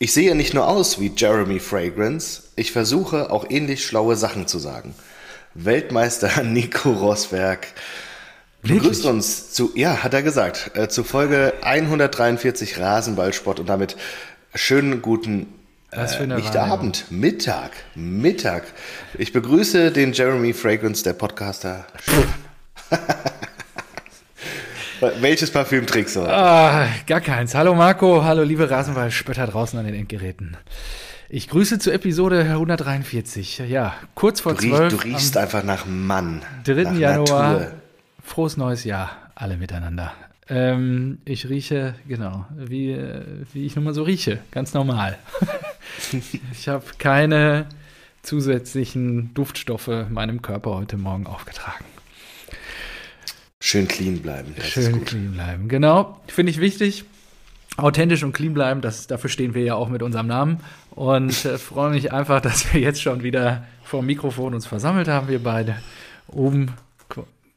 Ich sehe nicht nur aus wie Jeremy Fragrance, ich versuche auch ähnlich schlaue Sachen zu sagen. Weltmeister Nico Rosberg begrüßt uns zu, ja, hat er gesagt, äh, zu Folge 143 Rasenballsport und damit schönen guten äh, nicht. Abend, Mittag, Mittag. Ich begrüße den Jeremy Fragrance, der Podcaster. Welches Parfüm trägst du? Ah, gar keins. Hallo Marco, hallo liebe Rasenballspötter draußen an den Endgeräten. Ich grüße zur Episode 143. Ja, kurz vor Du, riech, 12 du riechst einfach nach Mann. am 3. nach Januar. Natur. Frohes neues Jahr, alle miteinander. Ähm, ich rieche, genau, wie, wie ich nun mal so rieche, ganz normal. ich habe keine zusätzlichen Duftstoffe meinem Körper heute Morgen aufgetragen. Schön clean bleiben. Schön clean bleiben. Genau, finde ich wichtig. Authentisch und clean bleiben, das, dafür stehen wir ja auch mit unserem Namen. Und äh, freue mich einfach, dass wir jetzt schon wieder vor dem Mikrofon uns versammelt haben, wir beide, um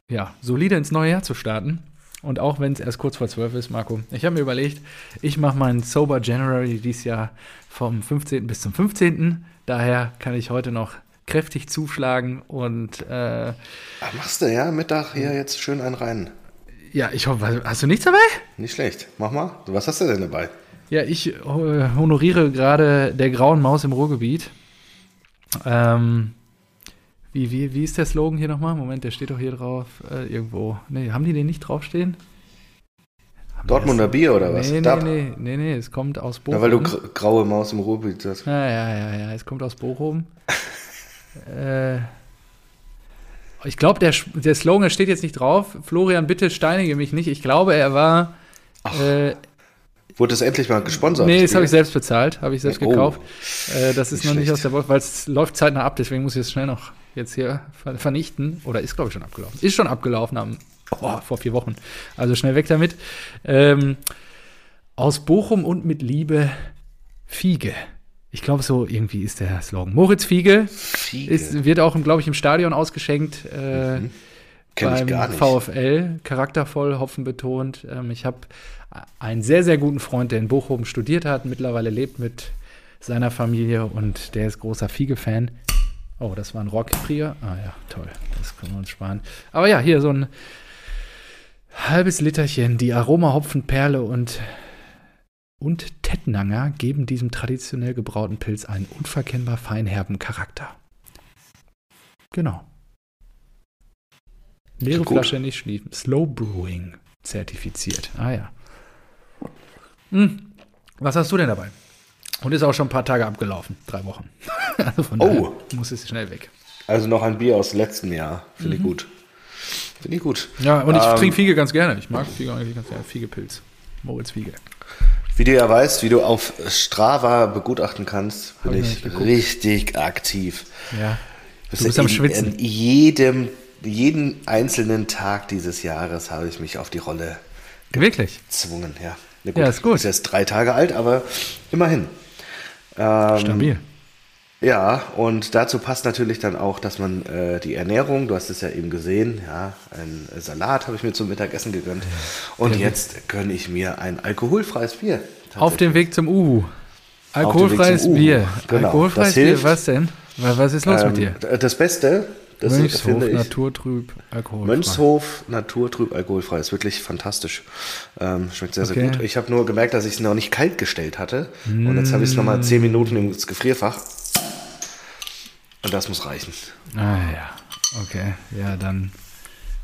ja, solide ins neue Jahr zu starten. Und auch wenn es erst kurz vor zwölf ist, Marco, ich habe mir überlegt, ich mache meinen Sober January dieses Jahr vom 15. bis zum 15. Daher kann ich heute noch kräftig zuschlagen und äh, Ach, machst du, ja? Mittag hier jetzt schön einen rein. ja, ich hoffe, hast du nichts dabei? Nicht schlecht. Mach mal. Was hast du denn dabei? Ja, ich äh, honoriere gerade der grauen Maus im Ruhrgebiet. Ähm, wie, wie, wie ist der Slogan hier nochmal? Moment, der steht doch hier drauf. Äh, irgendwo. Nee, haben die den nicht draufstehen? Haben Dortmunder Bier oder was? Nee, nee, Dab. nee, nee, nee, es kommt aus Bochum. Na, weil du gr- graue Maus im Ruhrgebiet hast. Ja, ja, ja, ja, es kommt aus Bochum. äh, ich glaube, der, der Slogan steht jetzt nicht drauf. Florian, bitte steinige mich nicht. Ich glaube, er war. Äh, Wurde das endlich mal gesponsert? Nee, das habe ich selbst bezahlt, habe ich selbst Oh. gekauft. Äh, das ist Nicht noch nicht schlecht. aus der Wolf, weil es läuft zeitnah ab, deswegen muss ich es schnell noch jetzt hier ver vernichten. Oder ist, glaube ich, schon abgelaufen. Ist schon abgelaufen am, oh, vor vier Wochen. Also schnell weg damit. Ähm, aus Bochum und mit Liebe Fiege. Ich glaube, so irgendwie ist der Slogan. Moritz Fiege Fiege. ist, wird auch, glaube ich, im Stadion ausgeschenkt. Äh, Kenn ich beim gar nicht. VfL, charaktervoll, Hopfen betont. Ähm, ich habe einen sehr, sehr guten Freund, der in Bochum studiert hat, mittlerweile lebt mit seiner Familie und der ist großer Fiege-Fan. Oh, das war ein Rockfrier. Ah ja, toll. Das können wir uns sparen. Aber ja, hier so ein halbes Literchen. Die Aroma-Hopfenperle und, und Tettnanger geben diesem traditionell gebrauten Pilz einen unverkennbar feinherben Charakter. Genau. Leere. Flasche nicht schließen. Slow Brewing zertifiziert. Ah ja. Hm. Was hast du denn dabei? Und ist auch schon ein paar Tage abgelaufen. Drei Wochen. also von Oh. daher muss es schnell weg. Also noch ein Bier aus letztem Jahr. Finde ich gut. Finde ich gut. Ja, und ich Ähm, trinke Fiege ganz gerne. Ich mag Fiege eigentlich ganz gerne. Fiegepilz. Moritz Fiege. Wie du ja weißt, wie du auf Strava begutachten kannst, bin ich richtig aktiv. Ja. Du bist in, am Schwitzen. In jedem, jeden einzelnen Tag dieses Jahres habe ich mich auf die Rolle Wirklich? gezwungen. Ja, Na Ja, ist gut. Ist jetzt drei Tage alt, aber immerhin. Ähm, Stabil. Ja, und dazu passt natürlich dann auch, dass man äh, die Ernährung, du hast es ja eben gesehen, ja, ein Salat habe ich mir zum Mittagessen gegönnt. Und jetzt gönne ich mir ein alkoholfreies Bier. Auf dem Weg zum Uhu. Alkoholfreies zum Uhu. Bier. Genau, Alkoholfreies Bier, was denn? Was ist los mit dir? Ähm, das Beste, das Mönchshof, finde ich, Naturtrüb, Alkoholfrei. Mönchshof, Naturtrüb, alkoholfrei, ist wirklich fantastisch. Ähm, schmeckt sehr, sehr Okay. gut. Ich habe nur gemerkt, dass ich es noch nicht kalt gestellt hatte. Und jetzt habe ich es nochmal zehn Minuten ins Gefrierfach. Und das muss reichen. Ah ja, okay. Ja, dann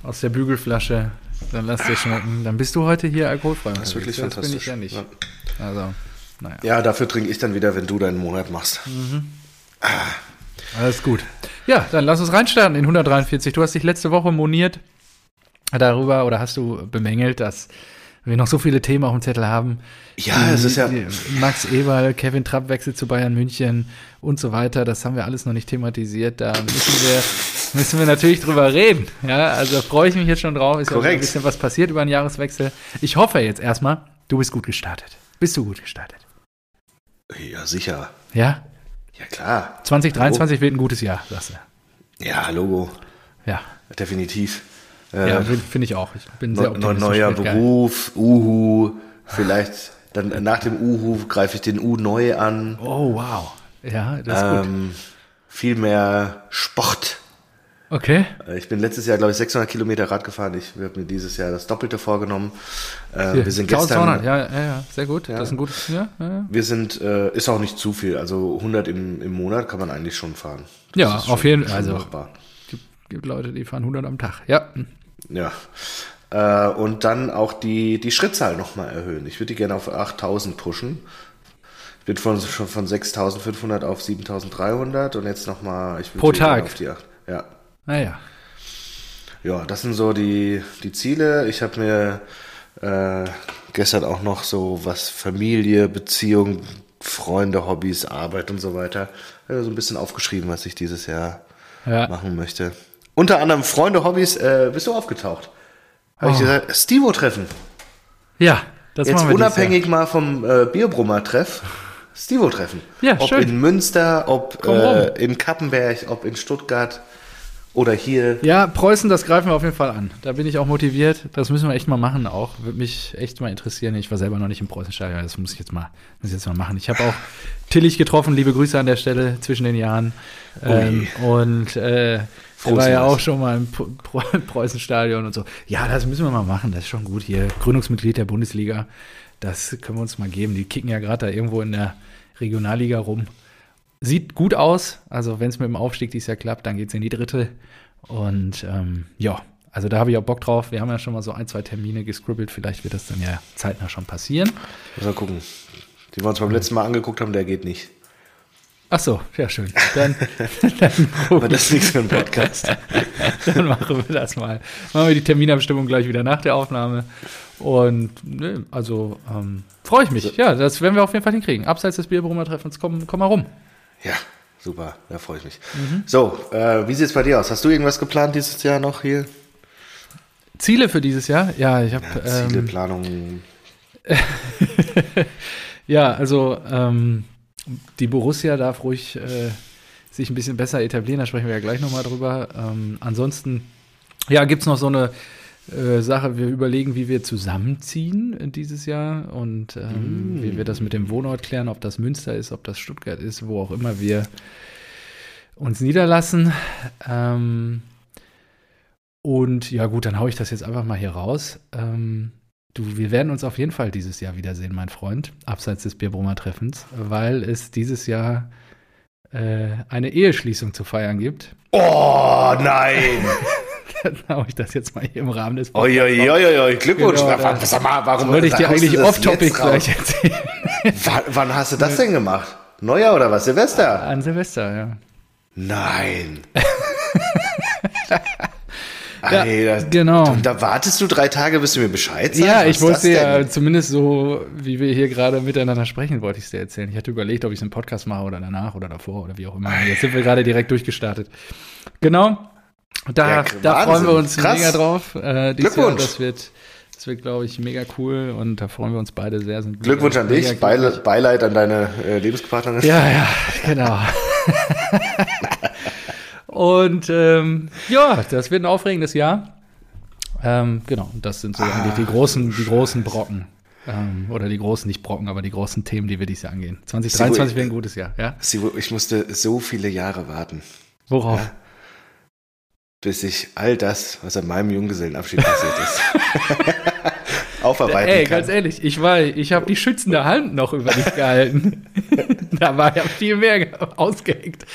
aus der Bügelflasche, dann lass dir schmecken. Dann bist du heute hier alkoholfrei. Das ist wirklich das bin ich fantastisch. ja nicht. Ja. Also, naja, Ja, dafür trinke ich dann wieder, wenn du deinen Monat machst. alles gut. Ja, dann lass uns reinstarten in 143. Du hast dich letzte Woche moniert darüber oder hast du bemängelt, dass wir noch so viele Themen auf dem Zettel haben. Ja, es ist ja- die- Max Eberl, Kevin Trapp wechselt zu Bayern München und so weiter. Das haben wir alles noch nicht thematisiert. Da müssen wir, müssen wir natürlich drüber reden. Ja, also freue ich mich jetzt schon drauf. Ist ja Korrekt. ein bisschen was passiert über den Jahreswechsel. Ich hoffe jetzt erstmal, du bist gut gestartet. Bist du gut gestartet? Ja, sicher. Ja? Ja, klar. 2023 wird ein gutes Jahr, sagst du. Ja, Logo. Ja, Definitiv. Äh, ja finde ich auch. Ich bin sehr optimistisch. neuer Wird geil. Beruf, Uhu, vielleicht Dann nach dem Uhu greife ich den U neu an. Oh, wow. Ja, das ist ähm, gut. Viel mehr Sport. Okay. Äh, ich bin letztes Jahr, glaube ich, 600 Kilometer Rad gefahren. Ich habe mir dieses Jahr das Doppelte vorgenommen. Äh, wir sind 1200, gestern. Ja, ja, ja, sehr gut. Ja. Das ist ein gutes. Ja, ja. Wir sind, äh, ist auch nicht zu viel. Also 100 im, im Monat kann man eigentlich schon fahren. Das ja, auf jeden Fall. Also, gibt, gibt Leute, die fahren 100 am Tag. Ja. Ja. Äh, und dann auch die, die Schrittzahl nochmal erhöhen. Ich würde die gerne auf 8000 pushen. Ich bin von, schon von 6500 auf 7300 und jetzt nochmal. Pro Tag. Auf die 8. Ja. Naja. Ja, das sind so die, die Ziele. Ich habe mir äh, gestern auch noch so was Familie, Beziehung, Freunde, Hobbys, Arbeit und so weiter. Also so ein bisschen aufgeschrieben, was ich dieses Jahr ja. machen möchte. Unter anderem Freunde, Hobbys, äh, bist du aufgetaucht. Habe oh. ich gesagt, Stivo-Treffen. Ja, das Jetzt machen wir unabhängig mal vom äh, Bierbrummer-Treff. Stivo-Treffen. Ja, ob schön. in Münster, ob äh, in Kappenberg, ob in Stuttgart. Oder hier. Ja, Preußen, das greifen wir auf jeden Fall an. Da bin ich auch motiviert. Das müssen wir echt mal machen auch. Würde mich echt mal interessieren. Ich war selber noch nicht im Preußenstadion. Das muss ich jetzt mal, muss ich jetzt mal machen. Ich habe auch Tillich getroffen. Liebe Grüße an der Stelle zwischen den Jahren. Ähm, und äh, er war ja auch schon mal im Preußenstadion und so. Ja, das müssen wir mal machen. Das ist schon gut hier. Gründungsmitglied der Bundesliga. Das können wir uns mal geben. Die kicken ja gerade da irgendwo in der Regionalliga rum. Sieht gut aus. Also, wenn es mit dem Aufstieg dieses Jahr klappt, dann geht es in die dritte. Und ähm, ja, also da habe ich auch Bock drauf. Wir haben ja schon mal so ein, zwei Termine gescribbelt. Vielleicht wird das dann ja zeitnah schon passieren. Mal gucken. Die wir uns beim letzten Mal angeguckt haben, der geht nicht. Ach so, ja schön. Dann, dann Aber das ist nichts für einen Podcast. dann machen wir das mal. Machen wir die Terminabstimmung gleich wieder nach der Aufnahme. Und ne, also ähm, freue ich mich. Also ja, das werden wir auf jeden Fall hinkriegen. Abseits des Bierbrummer Treffens, komm, komm mal rum. Ja, super, da freue ich mich. Mhm. So, äh, wie sieht es bei dir aus? Hast du irgendwas geplant dieses Jahr noch hier? Ziele für dieses Jahr? Ja, ich habe. Ja, Ziele, ähm, Planung. ja, also ähm, die Borussia darf ruhig äh, sich ein bisschen besser etablieren, da sprechen wir ja gleich nochmal drüber. Ähm, ansonsten, ja, gibt es noch so eine äh, Sache. Wir überlegen, wie wir zusammenziehen dieses Jahr und ähm, mm. wie wir das mit dem Wohnort klären, ob das Münster ist, ob das Stuttgart ist, wo auch immer wir uns niederlassen. Ähm, und ja, gut, dann haue ich das jetzt einfach mal hier raus. Ähm, du, wir werden uns auf jeden Fall dieses Jahr wiedersehen, mein Freund, abseits des Bierbrummer Treffens, weil es dieses Jahr äh, eine Eheschließung zu feiern gibt. Oh nein! dann haue ich das jetzt mal hier im Rahmen des Podcasts. Oi, Glückwunsch. Genau, warum, sag mal, warum würde ich dir eigentlich off-topic gleich erzählen? wann, wann, hast du das denn gemacht? Neujahr oder was? Silvester? An Silvester, ja. Nein. ja, das, genau. Und da wartest du drei Tage, bis du mir Bescheid sagst? Ja, ich wollte ja zumindest so, wie wir hier gerade miteinander sprechen, wollte ich es dir erzählen. Ich hatte überlegt, ob ich es im Podcast mache oder danach oder davor oder wie auch immer. Jetzt sind wir gerade direkt durchgestartet. Genau. Da, ja, da freuen wir uns Krass. mega drauf. Äh, Glückwunsch. Jahr, das wird, das wird, glaube ich, mega cool und da freuen wir uns beide sehr. Sind Glückwunsch an dich, Beile, Beileid an deine äh, Lebenspartnerin. Ja, ja, genau. und ähm, ja, das wird ein aufregendes Jahr. Ähm, genau, das sind so ah, eigentlich die großen, die großen Brocken. Ähm, oder die großen, nicht Brocken, aber die großen Themen, die wir dieses Jahr angehen. 2023 wäre ein gutes Jahr, ja? Ich musste so viele Jahre warten. Worauf? Ja? bis ich all das, was an meinem Junggesellenabschied passiert ist, aufarbeiten Ey, kann. ganz ehrlich, ich war, ich habe die schützende Hand noch über dich gehalten. da war ja viel mehr ausgeheckt.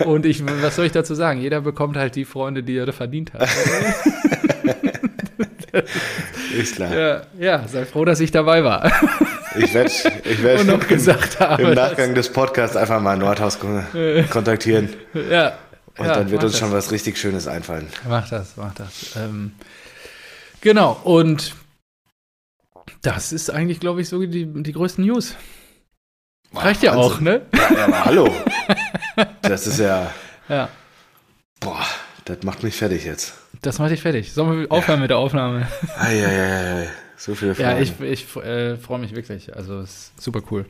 Und ich, was soll ich dazu sagen? Jeder bekommt halt die Freunde, die er verdient hat. ist klar. Ja, ja, sei froh, dass ich dabei war. Ich werde ich werd noch gesagt habe, im Nachgang des Podcasts einfach mal Nordhaus kontaktieren. Ja, und ja, dann wird uns das. schon was richtig Schönes einfallen. Mach das, mach das. Ähm, genau, und das ist eigentlich, glaube ich, so die, die größten News. Boah, Reicht ja auch, ne? Ja, ja, aber hallo. Das ist ja. Ja. Boah, das macht mich fertig jetzt. Das macht dich fertig. Sollen wir aufhören ja. mit der Aufnahme? Eieiei. So viele Fragen. Ja, ich, ich äh, freue mich wirklich. Also, es ist super cool.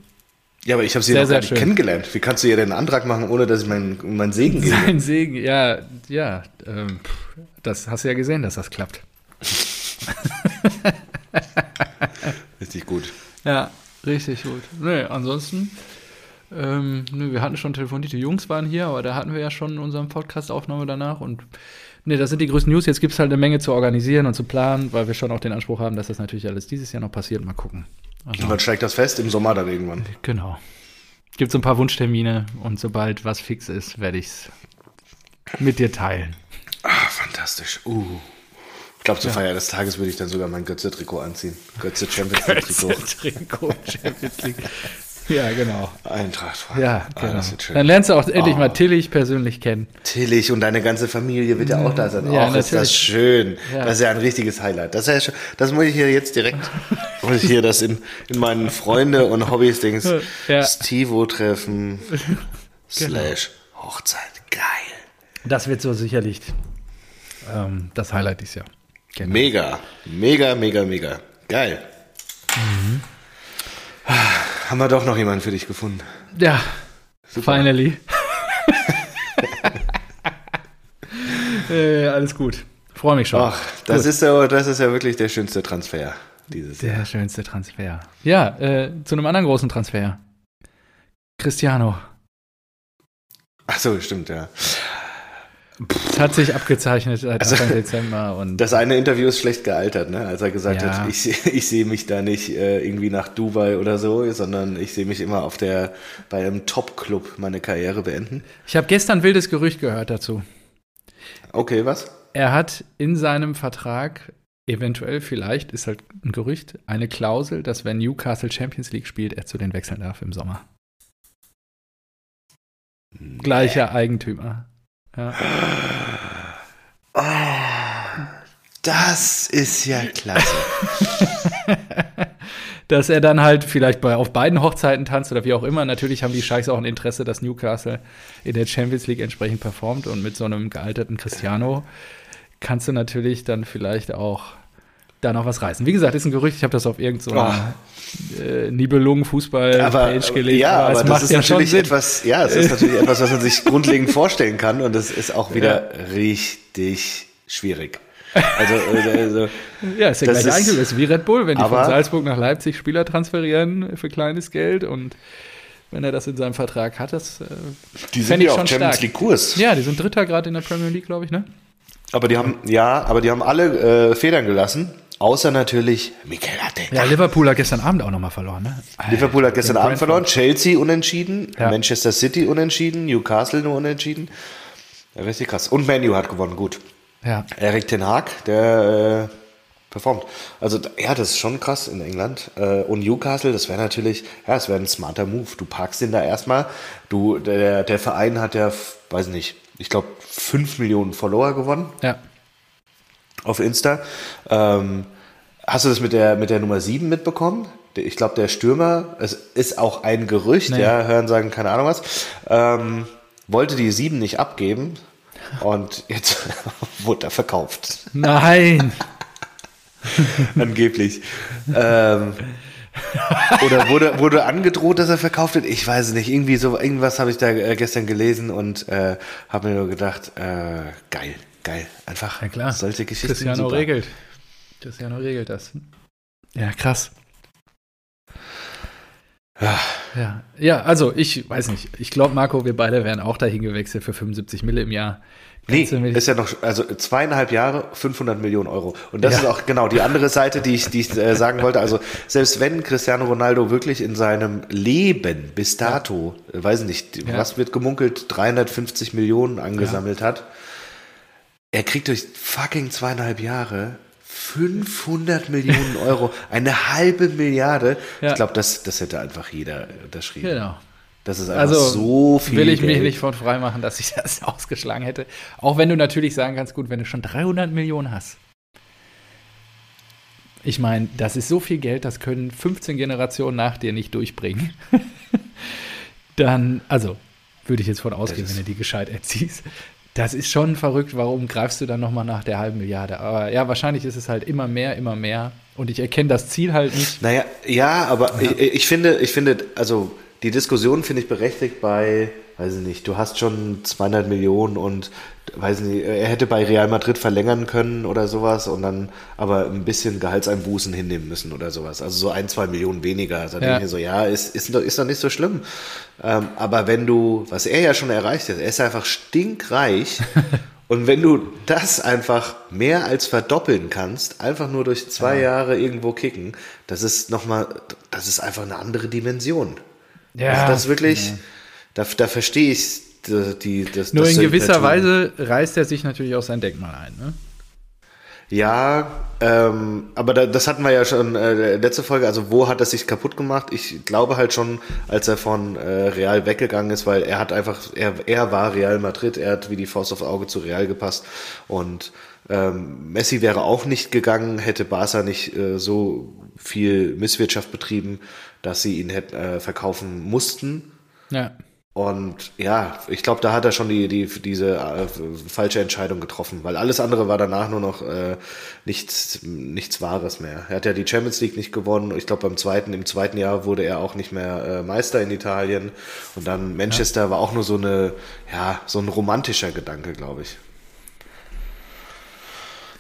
Ja, aber ich habe sie sehr, noch gar nicht schön. kennengelernt. Wie kannst du ihr denn einen Antrag machen, ohne dass ich meinen mein Segen gebe? Sein Segen, ja, ja. Ähm, das hast du ja gesehen, dass das klappt. Richtig gut. Ja, Richtig gut. Nee, ansonsten, ähm, nee, wir hatten schon telefoniert, die Jungs waren hier, aber da hatten wir ja schon in unserem Podcast-Aufnahme danach und nee, das sind die größten News. Jetzt gibt es halt eine Menge zu organisieren und zu planen, weil wir schon auch den Anspruch haben, dass das natürlich alles dieses Jahr noch passiert. Mal gucken. Also, und dann steigt das fest im Sommer dann irgendwann. Genau. Gibt so ein paar Wunschtermine und sobald was fix ist, werde ich es mit dir teilen. Ah, fantastisch. Uh. Ich glaube, zur ja. Feier des Tages würde ich dann sogar mein Götze-Trikot anziehen. Götze Champions League-Trikot. Götze-Trikot Champions League. Ja, genau. Eintracht. Ja, ah, genau. Ah, dann lernst du auch endlich oh. mal Tillich persönlich kennen. Tillich und deine ganze Familie wird ja auch da sein. Ja, auch ist das schön. Ja. Das ist ja ein richtiges Highlight. Das, ist ja, das muss ich hier jetzt direkt, muss ich hier das in, in meinen Freunde und Hobbys-Dings ja. Stivo-Treffen genau. slash Hochzeit. Geil. Das wird so sicherlich ähm, das Highlight dieses Jahr. Genau. Mega, mega, mega, mega. Geil. Mhm. Haben wir doch noch jemanden für dich gefunden. Ja, Super. finally. äh, alles gut. Freue mich schon. Ach, das ist, ja, das ist ja wirklich der schönste Transfer dieses der Jahr. Der schönste Transfer. Ja, äh, zu einem anderen großen Transfer. Cristiano. Ach so, stimmt, ja. Es hat sich abgezeichnet seit also, Anfang Dezember. Und das eine Interview ist schlecht gealtert, ne? als er gesagt ja. hat, ich, ich sehe mich da nicht äh, irgendwie nach Dubai oder so, sondern ich sehe mich immer auf der, bei einem Top-Club meine Karriere beenden. Ich habe gestern wildes Gerücht gehört dazu. Okay, was? Er hat in seinem Vertrag eventuell, vielleicht, ist halt ein Gerücht, eine Klausel, dass wenn Newcastle Champions League spielt, er zu den wechseln darf im Sommer. Nee. Gleicher Eigentümer. Ja. Oh, das ist ja klasse. dass er dann halt vielleicht bei, auf beiden Hochzeiten tanzt oder wie auch immer. Natürlich haben die Scheichs auch ein Interesse, dass Newcastle in der Champions League entsprechend performt und mit so einem gealterten Cristiano kannst du natürlich dann vielleicht auch da noch was reißen. Wie gesagt, ist ein Gerücht, ich habe das auf irgendeiner so äh, Nibelungen-Fußball-Page gelesen. Ja, aber, aber das ist ja natürlich etwas, ja, es ist natürlich etwas, was man sich grundlegend vorstellen kann und das ist auch wieder ja. richtig schwierig. Also, äh, also ja, ist ja gleich ist wie Red Bull, wenn die von Salzburg nach Leipzig Spieler transferieren für kleines Geld und wenn er das in seinem Vertrag hat, das äh, Die sind ja auch Champions League Kurs. Ja, die sind Dritter gerade in der Premier League, glaube ich, ne? Aber die haben, ja, aber die haben alle äh, Federn gelassen. Außer natürlich Mikel Arteta. Ja, Liverpool hat gestern Abend auch nochmal verloren. Ne? Liverpool hat gestern Abend verloren. Chelsea unentschieden. Ja. Manchester City unentschieden. Newcastle nur unentschieden. Ja, richtig krass. Und Manu hat gewonnen, gut. Ja. Erik Ten Haag, der äh, performt. Also, ja, das ist schon krass in England. Äh, und Newcastle, das wäre natürlich, ja, es wäre ein smarter Move. Du parkst den da erstmal. Du, der, der Verein hat ja, weiß nicht, ich glaube, 5 Millionen Follower gewonnen. Ja auf Insta. Ähm, hast du das mit der, mit der Nummer 7 mitbekommen? Ich glaube, der Stürmer, es ist auch ein Gerücht, nee. ja, hören sagen, keine Ahnung was, ähm, wollte die 7 nicht abgeben und jetzt wurde er verkauft. Nein! Angeblich. ähm, oder wurde, wurde angedroht, dass er verkauft wird? Ich weiß es nicht. Irgendwie so, irgendwas habe ich da äh, gestern gelesen und äh, habe mir nur gedacht, äh, geil. Geil. Einfach ja, klar. solche Geschichten. Cristiano super. regelt. Cristiano regelt das. Ja, krass. Ja. ja. Ja, also ich weiß nicht. Ich glaube, Marco, wir beide wären auch dahin gewechselt für 75 Mille im Jahr. Nee, ist ja noch, also zweieinhalb Jahre, 500 Millionen Euro. Und das ja. ist auch genau die andere Seite, die ich, die ich äh, sagen wollte. Also selbst wenn Cristiano Ronaldo wirklich in seinem Leben bis dato, ja. weiß nicht, ja. was wird gemunkelt, 350 Millionen angesammelt hat, er kriegt durch fucking zweieinhalb Jahre 500 Millionen Euro, eine halbe Milliarde. Ja. Ich glaube, das, das hätte einfach jeder unterschrieben. Genau. Das ist einfach also, so viel. Will ich Geld. mich nicht von frei machen, dass ich das ausgeschlagen hätte. Auch wenn du natürlich sagen kannst, gut, wenn du schon 300 Millionen hast. Ich meine, das ist so viel Geld, das können 15 Generationen nach dir nicht durchbringen. Dann, also, würde ich jetzt von ausgehen, wenn du die gescheit erziehst. Das ist schon verrückt. Warum greifst du dann nochmal nach der halben Milliarde? Aber ja, wahrscheinlich ist es halt immer mehr, immer mehr. Und ich erkenne das Ziel halt nicht. Naja, ja, aber ja. Ich, ich, finde, ich finde, also die Diskussion finde ich berechtigt bei, weiß ich nicht, du hast schon 200 Millionen und weiß nicht, er hätte bei Real Madrid verlängern können oder sowas und dann aber ein bisschen Gehaltseinbußen hinnehmen müssen oder sowas. Also so ein, zwei Millionen weniger. Also ja. denke ich so, ja, ist, ist, ist doch nicht so schlimm. Ähm, aber wenn du, was er ja schon erreicht hat, er ist einfach stinkreich Und wenn du das einfach mehr als verdoppeln kannst, einfach nur durch zwei ja. Jahre irgendwo kicken, das ist nochmal, das ist einfach eine andere Dimension. Ja. Also das wirklich, ja. da, da verstehe ich die, das. Nur das in gewisser Weise reißt er sich natürlich auch sein Denkmal ein, ne? Ja, ähm, aber da, das hatten wir ja schon äh, letzte Folge. Also wo hat er sich kaputt gemacht? Ich glaube halt schon, als er von äh, Real weggegangen ist, weil er hat einfach, er, er war Real Madrid, er hat wie die Faust aufs Auge zu Real gepasst und ähm, Messi wäre auch nicht gegangen, hätte Barca nicht äh, so viel Misswirtschaft betrieben, dass sie ihn hätten äh, verkaufen mussten. Ja. Und ja, ich glaube, da hat er schon die, die, diese äh, falsche Entscheidung getroffen, weil alles andere war danach nur noch äh, nichts, nichts Wahres mehr. Er hat ja die Champions League nicht gewonnen. Ich glaube, beim zweiten, im zweiten Jahr wurde er auch nicht mehr äh, Meister in Italien. Und dann Manchester ja. war auch nur so eine, ja, so ein romantischer Gedanke, glaube ich.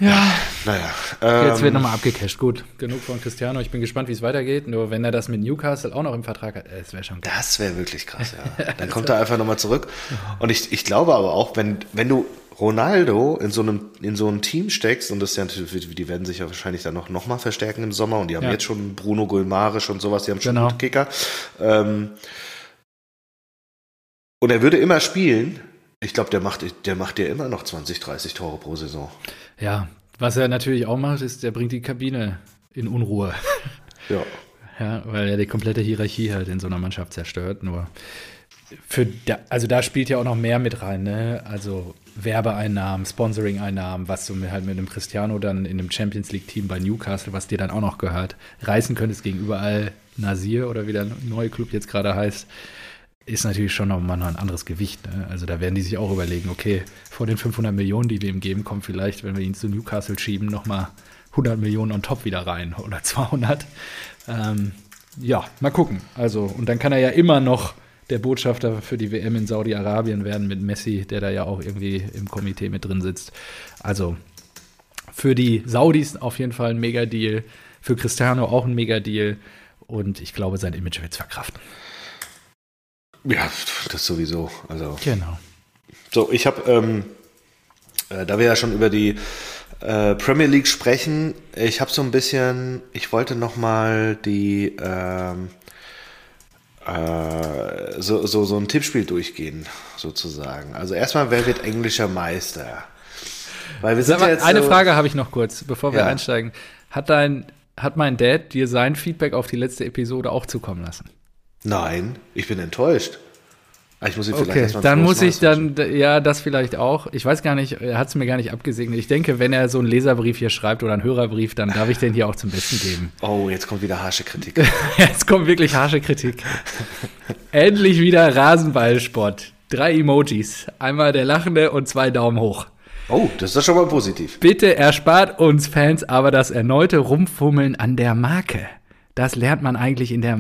Ja. Naja. Ähm, Jetzt wird ähm, nochmal abgecasht. Gut, genug von Cristiano. Ich bin gespannt, wie es weitergeht. Nur wenn er das mit Newcastle auch noch im Vertrag hat, das wäre schon krass. Das wäre wirklich krass, ja. Dann kommt er einfach nochmal zurück. Und ich, ich glaube aber auch, wenn, wenn du Ronaldo in so einem in so ein Team steckst und das ja natürlich, die werden sich ja wahrscheinlich dann noch noch mal verstärken im Sommer und die haben ja. jetzt schon Bruno Gulmarisch und sowas, die haben schon genau. gute Kicker. Ähm, und er würde immer spielen. Ich glaube, der macht der macht ja immer noch 20, 30 Tore pro Saison. Ja, was er natürlich auch macht, ist, der bringt die Kabine in Unruhe. Ja. Ja, weil er die komplette Hierarchie halt in so einer Mannschaft zerstört. Nur für da, also da spielt ja auch noch mehr mit rein, ne? Also Werbeeinnahmen, Sponsoring-Einnahmen, was du halt mit einem Cristiano dann in einem Champions League-Team bei Newcastle, was dir dann auch noch gehört, reißen könntest gegen überall Nasir oder wie der neue Club jetzt gerade heißt ist natürlich schon nochmal ein anderes Gewicht. Ne? Also da werden die sich auch überlegen, okay, vor den 500 Millionen, die wir ihm geben, kommt vielleicht, wenn wir ihn zu Newcastle schieben, nochmal 100 Millionen on top wieder rein oder 200. Ähm, ja, mal gucken. Also, und dann kann er ja immer noch der Botschafter für die WM in Saudi-Arabien werden mit Messi, der da ja auch irgendwie im Komitee mit drin sitzt. Also für die Saudis auf jeden Fall ein Mega-Deal, für Cristiano auch ein Mega-Deal und ich glaube, sein Image wird es verkraften. Ja, das sowieso. Also. Genau. So, ich habe, ähm, äh, da wir ja schon über die äh, Premier League sprechen, ich habe so ein bisschen, ich wollte noch mal die ähm, äh, so, so, so ein Tippspiel durchgehen, sozusagen. Also erstmal, wer wird englischer Meister? Weil wir sind mal, ja eine so, Frage habe ich noch kurz, bevor wir ja. einsteigen. Hat dein, hat mein Dad dir sein Feedback auf die letzte Episode auch zukommen lassen? Nein, ich bin enttäuscht. Ah, ich muss ihn okay, dann muss ich dann, ja, das vielleicht auch. Ich weiß gar nicht, er hat es mir gar nicht abgesegnet. Ich denke, wenn er so einen Leserbrief hier schreibt oder einen Hörerbrief, dann darf ich den hier auch zum Besten geben. Oh, jetzt kommt wieder harsche Kritik. jetzt kommt wirklich harsche Kritik. Endlich wieder Rasenballsport. Drei Emojis. Einmal der lachende und zwei Daumen hoch. Oh, das ist doch schon mal positiv. Bitte erspart uns Fans aber das erneute Rumfummeln an der Marke. Das lernt man eigentlich in der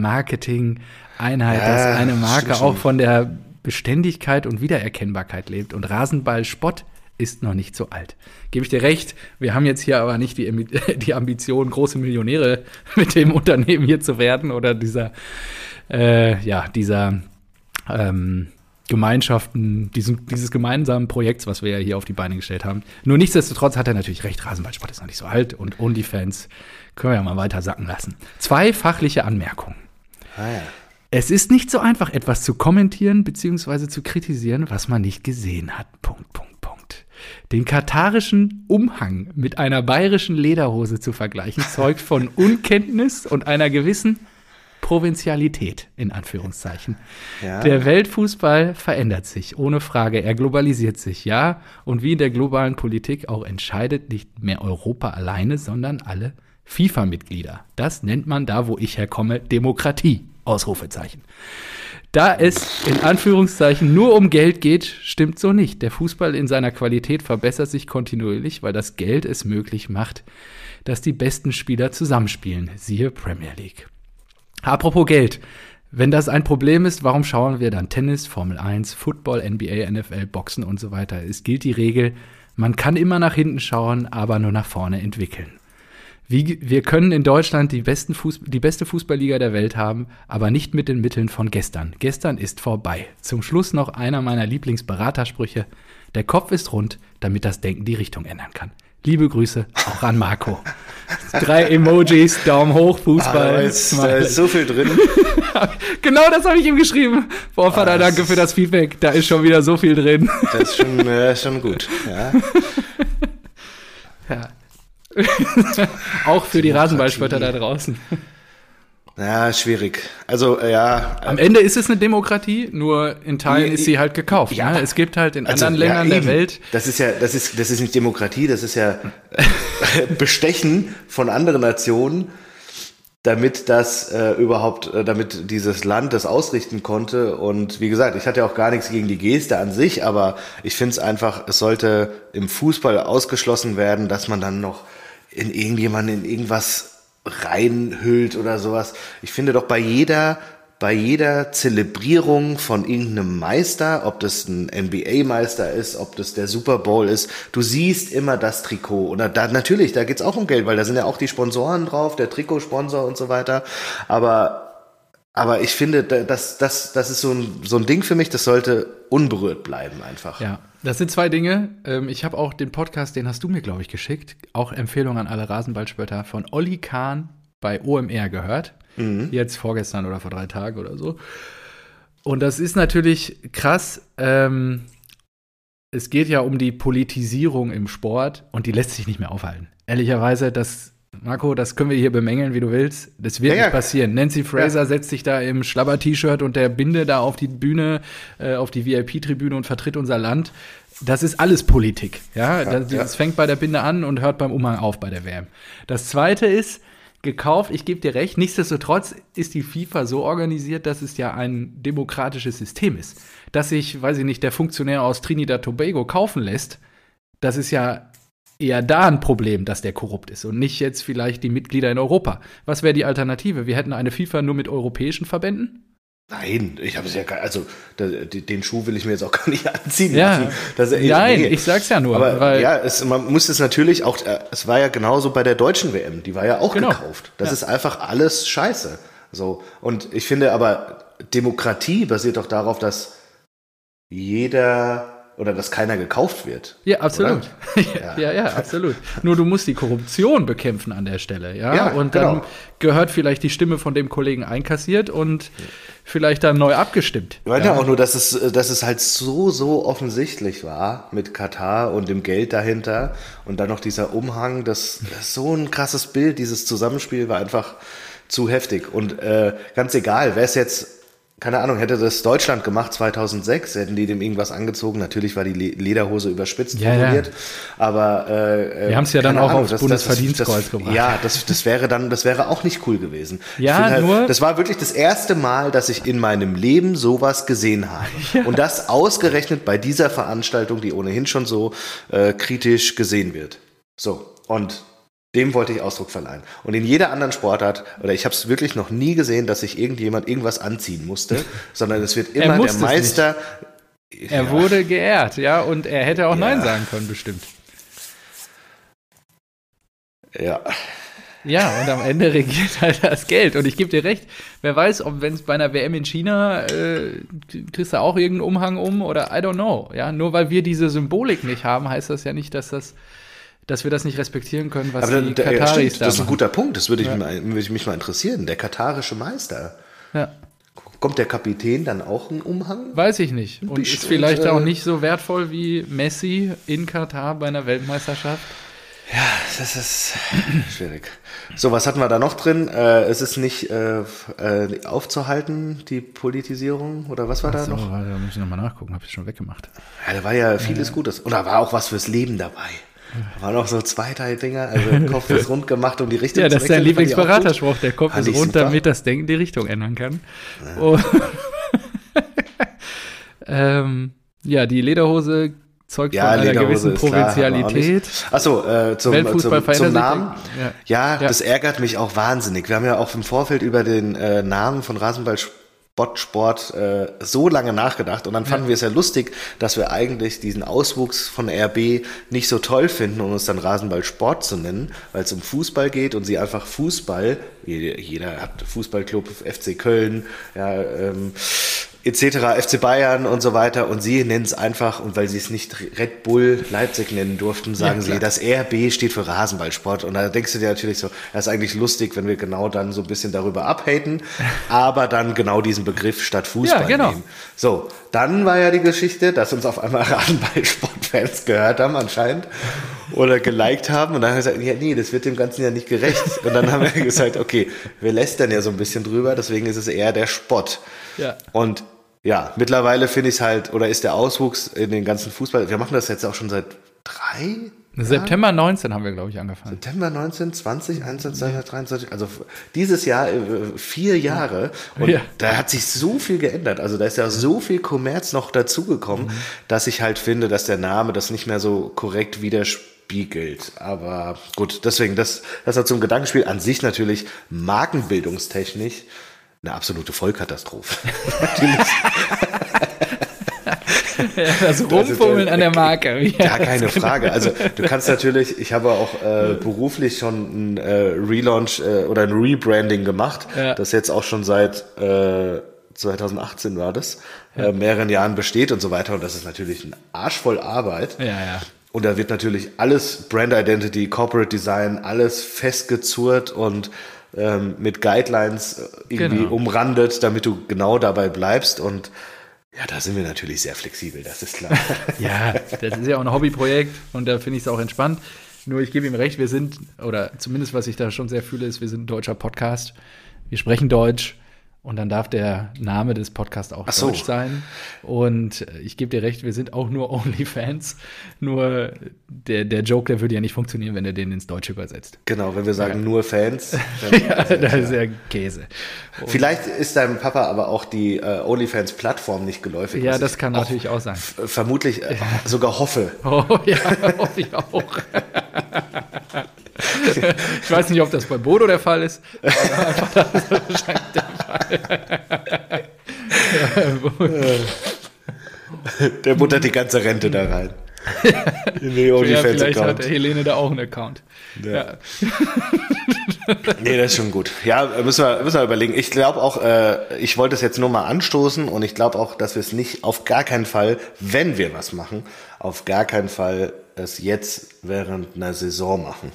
Marketing-Einheit, ja, dass eine Marke auch von der Beständigkeit und Wiedererkennbarkeit lebt. Und Rasenball-Spott ist noch nicht so alt. Gebe ich dir recht. Wir haben jetzt hier aber nicht die, die Ambition, große Millionäre mit dem Unternehmen hier zu werden oder dieser, äh, ja, dieser ähm, Gemeinschaften, diesem, dieses gemeinsamen Projekts, was wir ja hier auf die Beine gestellt haben. Nur nichtsdestotrotz hat er natürlich recht, Rasenballsport ist noch nicht so alt und OnlyFans können wir ja mal weiter sacken lassen. Zwei fachliche Anmerkungen. Ah ja. Es ist nicht so einfach, etwas zu kommentieren bzw. zu kritisieren, was man nicht gesehen hat. Punkt, Punkt, Punkt. Den katarischen Umhang mit einer bayerischen Lederhose zu vergleichen, zeugt von Unkenntnis und einer gewissen Provinzialität, in Anführungszeichen. Ja. Der Weltfußball verändert sich, ohne Frage. Er globalisiert sich, ja. Und wie in der globalen Politik auch entscheidet nicht mehr Europa alleine, sondern alle FIFA-Mitglieder. Das nennt man da, wo ich herkomme, Demokratie. Ausrufezeichen. Da es in Anführungszeichen nur um Geld geht, stimmt so nicht. Der Fußball in seiner Qualität verbessert sich kontinuierlich, weil das Geld es möglich macht, dass die besten Spieler zusammenspielen. Siehe Premier League. Apropos Geld. Wenn das ein Problem ist, warum schauen wir dann Tennis, Formel 1, Football, NBA, NFL, Boxen und so weiter? Es gilt die Regel, man kann immer nach hinten schauen, aber nur nach vorne entwickeln. Wie, wir können in Deutschland die, besten Fuß, die beste Fußballliga der Welt haben, aber nicht mit den Mitteln von gestern. Gestern ist vorbei. Zum Schluss noch einer meiner Lieblingsberatersprüche. Der Kopf ist rund, damit das Denken die Richtung ändern kann. Liebe Grüße auch an Marco. Drei Emojis, Daumen hoch, Fußball. Ah, da, ist, da ist so viel drin. genau das habe ich ihm geschrieben. Boah, Vater, ah, danke für das Feedback. Da ist schon wieder so viel drin. Das ist schon, äh, schon gut. Ja. ja. Auch für die Rasenballspötter da draußen. Ja, schwierig. Also, äh, ja. Am Ende ist es eine Demokratie, nur in Teilen ist sie halt gekauft. Ja. Ne? Es gibt halt in also, anderen Ländern ja, der Welt. Das ist ja, das ist, das ist nicht Demokratie, das ist ja Bestechen von anderen Nationen, damit das äh, überhaupt, äh, damit dieses Land das ausrichten konnte. Und wie gesagt, ich hatte ja auch gar nichts gegen die Geste an sich, aber ich finde es einfach, es sollte im Fußball ausgeschlossen werden, dass man dann noch in irgendjemanden in irgendwas reinhüllt oder sowas. Ich finde doch bei jeder bei jeder Zelebrierung von irgendeinem Meister, ob das ein NBA-Meister ist, ob das der Super Bowl ist, du siehst immer das Trikot. Und da, natürlich, da geht's auch um Geld, weil da sind ja auch die Sponsoren drauf, der Trikotsponsor und so weiter. Aber aber ich finde, das, das, das ist so ein, so ein Ding für mich, das sollte unberührt bleiben einfach. Ja, das sind zwei Dinge. Ähm, ich habe auch den Podcast, den hast du mir, glaube ich, geschickt. Auch Empfehlung an alle Rasenballspötter von Olli Kahn bei OMR gehört. Mhm. Jetzt vorgestern oder vor drei Tagen oder so. Und das ist natürlich krass. Ähm, es geht ja um die Politisierung im Sport und die lässt sich nicht mehr aufhalten. Ehrlicherweise, das Marco, das können wir hier bemängeln, wie du willst. Das wird ja, nicht passieren. Nancy Fraser ja. setzt sich da im Schlabber-T-Shirt und der Binde da auf die Bühne, äh, auf die VIP-Tribüne und vertritt unser Land. Das ist alles Politik. Ja, das, das fängt bei der Binde an und hört beim Umhang auf bei der WM. Das zweite ist, gekauft, ich gebe dir recht, nichtsdestotrotz ist die FIFA so organisiert, dass es ja ein demokratisches System ist. Dass sich, weiß ich nicht, der Funktionär aus Trinidad Tobago kaufen lässt, das ist ja eher da ein Problem, dass der korrupt ist und nicht jetzt vielleicht die Mitglieder in Europa. Was wäre die Alternative? Wir hätten eine FIFA nur mit europäischen Verbänden? Nein, ich habe es ja gar, also da, den Schuh will ich mir jetzt auch gar nicht anziehen. Ja, das, Nein, nee. ich sag's ja nur. Aber weil, ja, es, man muss es natürlich auch, äh, es war ja genauso bei der deutschen WM, die war ja auch genau. gekauft. Das ja. ist einfach alles Scheiße. So und ich finde aber Demokratie basiert doch darauf, dass jeder oder dass keiner gekauft wird. Ja, absolut. ja. ja, ja, absolut. Nur du musst die Korruption bekämpfen an der Stelle, ja. ja und dann genau. gehört vielleicht die Stimme von dem Kollegen einkassiert und vielleicht dann neu abgestimmt. Ich meine ja auch nur, dass es, dass es halt so, so offensichtlich war mit Katar und dem Geld dahinter und dann noch dieser Umhang, das, das so ein krasses Bild, dieses Zusammenspiel war einfach zu heftig. Und äh, ganz egal, wer es jetzt keine Ahnung, hätte das Deutschland gemacht 2006, hätten die dem irgendwas angezogen. Natürlich war die Lederhose überspitzt ja, formuliert, ja. aber äh, wir haben es ja dann auch Ahnung, aufs Bundesverdienstkreuz gebracht. Ja, das, das wäre dann, das wäre auch nicht cool gewesen. Ja, halt, nur das war wirklich das erste Mal, dass ich in meinem Leben sowas gesehen habe. Ja. Und das ausgerechnet bei dieser Veranstaltung, die ohnehin schon so äh, kritisch gesehen wird. So und dem wollte ich Ausdruck verleihen. Und in jeder anderen Sportart, oder ich habe es wirklich noch nie gesehen, dass sich irgendjemand irgendwas anziehen musste, sondern es wird immer der Meister. Er ja. wurde geehrt, ja, und er hätte auch ja. Nein sagen können, bestimmt. Ja. Ja, und am Ende regiert halt das Geld. Und ich gebe dir recht, wer weiß, ob wenn es bei einer WM in China, äh, kriegst du auch irgendeinen Umhang um oder I don't know. Ja, nur weil wir diese Symbolik nicht haben, heißt das ja nicht, dass das dass wir das nicht respektieren können, was Aber die der, Kataris stimmt, da Das ist ein guter Punkt, das würde, ich ja. mich, würde ich mich mal interessieren. Der katarische Meister. Ja. Kommt der Kapitän dann auch einen Umhang? Weiß ich nicht. Und ist vielleicht auch nicht so wertvoll wie Messi in Katar bei einer Weltmeisterschaft. Ja, das ist schwierig. So, was hatten wir da noch drin? Äh, es ist nicht äh, äh, aufzuhalten, die Politisierung, oder was war Ach da so, noch? Da muss ich nochmal nachgucken, habe ich schon weggemacht. Ja, da war ja vieles Gutes. Und da war auch was fürs Leben dabei. Da waren auch so zwei, drei Dinger. Also der Kopf ist rund gemacht, um die Richtung ja, zu Ja, das ist dein Lieblingsberaterspruch. Der Kopf ist rund, super. damit das Denken die Richtung ändern kann. Ja, oh. ähm, ja die Lederhose zeugt ja, von einer Lederhose gewissen Provinzialität. Achso, äh, zum, zum, zum Namen. Ja. Ja, ja. das ärgert mich auch wahnsinnig. Wir haben ja auch im Vorfeld über den äh, Namen von Rasenball Botsport äh, so lange nachgedacht und dann fanden ja. wir es ja lustig, dass wir eigentlich diesen Auswuchs von RB nicht so toll finden und uns dann Rasenballsport zu nennen, weil es um Fußball geht und sie einfach Fußball, jeder hat Fußballclub, FC Köln, ja, ähm, etc., FC Bayern und so weiter. Und sie nennen es einfach, und weil sie es nicht Red Bull Leipzig nennen durften, sagen ja, sie, das RB steht für Rasenballsport. Und da denkst du dir natürlich so, das ist eigentlich lustig, wenn wir genau dann so ein bisschen darüber abhaten, aber dann genau diesen Begriff statt Fußball ja, genau. nehmen. So, dann war ja die Geschichte, dass uns auf einmal Rasenballsportfans gehört haben anscheinend oder geliked haben. Und dann haben wir gesagt, ja, nee, das wird dem Ganzen ja nicht gerecht. Und dann haben wir gesagt, okay, wir lästern ja so ein bisschen drüber, deswegen ist es eher der Spott. Ja. Und ja, mittlerweile finde ich es halt, oder ist der Auswuchs in den ganzen Fußball, wir machen das jetzt auch schon seit drei September 19 haben wir, glaube ich, angefangen. September 19, 20, 21, 22, 23, also dieses Jahr äh, vier Jahre. Und ja. da hat sich so viel geändert. Also da ist ja so viel Kommerz noch dazugekommen, mhm. dass ich halt finde, dass der Name das nicht mehr so korrekt widerspiegelt. Aber gut, deswegen, das, das hat zum Gedankenspiel an sich natürlich markenbildungstechnisch eine absolute Vollkatastrophe. Das Rumfummeln an der Marke. Ja, keine Frage. Also du kannst natürlich, ich habe auch äh, beruflich schon ein äh, Relaunch äh, oder ein Rebranding gemacht, ja. das jetzt auch schon seit äh, 2018 war das, äh, mehreren Jahren besteht und so weiter. Und das ist natürlich ein Arsch voll Arbeit. Ja, ja. Und da wird natürlich alles Brand Identity, Corporate Design, alles festgezurrt und ähm, mit Guidelines äh, irgendwie genau. umrandet, damit du genau dabei bleibst. Und ja, da sind wir natürlich sehr flexibel, das ist klar. ja, das ist ja auch ein Hobbyprojekt und da finde ich es auch entspannt. Nur ich gebe ihm recht, wir sind, oder zumindest was ich da schon sehr fühle, ist, wir sind ein deutscher Podcast. Wir sprechen Deutsch. Und dann darf der Name des Podcasts auch so. Deutsch sein. Und ich gebe dir recht, wir sind auch nur OnlyFans. Nur der, der Joke, der würde ja nicht funktionieren, wenn er den ins Deutsche übersetzt. Genau, wenn wir sagen ja. nur Fans. ja, das ist ja Käse. Und Vielleicht ist deinem Papa aber auch die äh, OnlyFans-Plattform nicht geläufig. Ja, das kann natürlich auch sein. Vermutlich äh, sogar hoffe. Oh ja, hoffe ich auch. ich weiß nicht, ob das bei Bodo der Fall ist, aber das ist wahrscheinlich der. der buttert die ganze Rente da rein. In die ja, vielleicht hat Helene da auch einen Account. Ja. ja. nee, das ist schon gut. Ja, müssen wir, müssen wir überlegen. Ich glaube auch, äh, ich wollte es jetzt nur mal anstoßen und ich glaube auch, dass wir es nicht auf gar keinen Fall, wenn wir was machen, auf gar keinen Fall es jetzt während einer Saison machen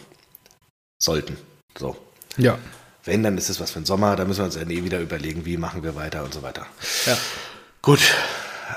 sollten. So. Ja. Wenn, dann ist es was für den Sommer, da müssen wir uns ja eh wieder überlegen, wie machen wir weiter und so weiter. Ja. Gut.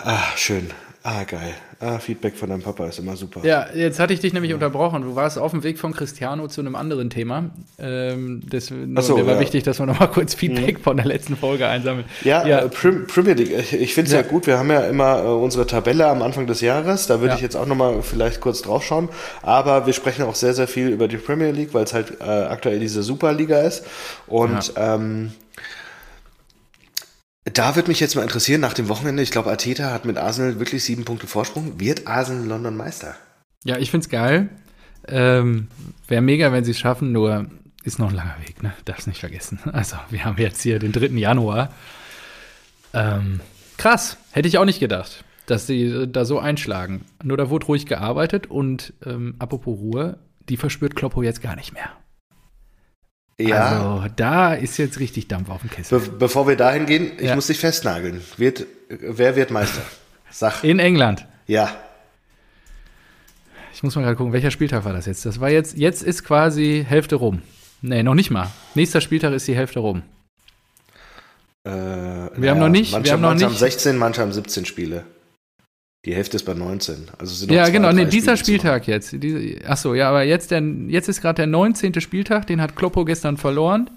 Ah, schön. Ah, geil. Ah, Feedback von deinem Papa ist immer super. Ja, jetzt hatte ich dich nämlich ja. unterbrochen. Du warst auf dem Weg von Cristiano zu einem anderen Thema. Ähm, das so, mir war ja. wichtig, dass wir noch mal kurz Feedback mhm. von der letzten Folge einsammeln. Ja, ja. Äh, Premier League. Ich, finde es ja. gut. Wir haben ja immer äh, unsere Tabelle am Anfang des Jahres. Da würde ich jetzt auch noch mal vielleicht kurz drauf schauen. Aber wir sprechen auch sehr, sehr viel über die Premier League, weil es halt äh, aktuell diese Superliga ist. Und ähm, da würde mich jetzt mal interessieren, nach dem Wochenende, ich glaube, Ateta hat mit Arsenal wirklich sieben Punkte Vorsprung. Wird Arsenal London Meister? Ja, ich finde es geil. Ähm, Wäre mega, wenn sie es schaffen, nur ist noch ein langer Weg, ne? Darf's nicht vergessen. Also, wir haben jetzt hier den 3. Januar. Ähm, krass, hätte ich auch nicht gedacht, dass sie äh, da so einschlagen. Nur da wurde ruhig gearbeitet und ähm, apropos Ruhe, die verspürt Kloppo jetzt gar nicht mehr. Ja. Also da ist jetzt richtig Dampf auf dem Kessel. Be bevor wir dahin gehen, ich ja. muss dich festnageln. Wird, wer wird Meister? Sag. In England. Ja. Ich muss mal gerade gucken, welcher Spieltag war das jetzt? Das war jetzt, jetzt ist quasi Hälfte rum. Nee, noch nicht mal. Nächster Spieltag ist die Hälfte rum. Äh, wir haben noch nicht. Manche, wir haben noch manche nicht. haben 16, manche haben 17 Spiele. Die Hälfte ist bei 19. Also sind ja, genau, nee, dieser Spieltag jetzt. Diese, achso, ja, aber jetzt, der, jetzt ist gerade der 19. Spieltag, den hat Kloppo gestern verloren.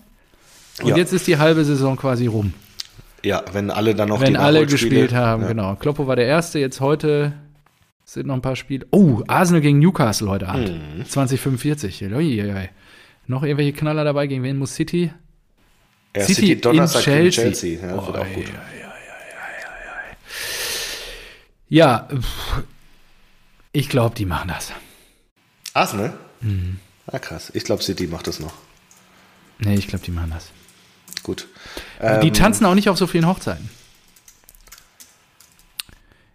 Und ja. jetzt ist die halbe Saison quasi rum. Ja, wenn alle dann noch Wenn alle gespielt haben, ja. genau. Kloppo war der Erste, jetzt heute sind noch ein paar Spiele. Oh, Arsenal gegen Newcastle heute Abend. Hm. 2045. Noch irgendwelche Knaller dabei, gegen wen muss City? Ja, City, City Donnerstag in Chelsea. Chelsea. Ja, oh, wird auch gut. Ja, ja, ich glaube, die machen das. Arsenal? Mhm. Ah, krass. Ich glaube, City macht das noch. Nee, ich glaube, die machen das. Gut. die tanzen auch nicht auf so vielen Hochzeiten.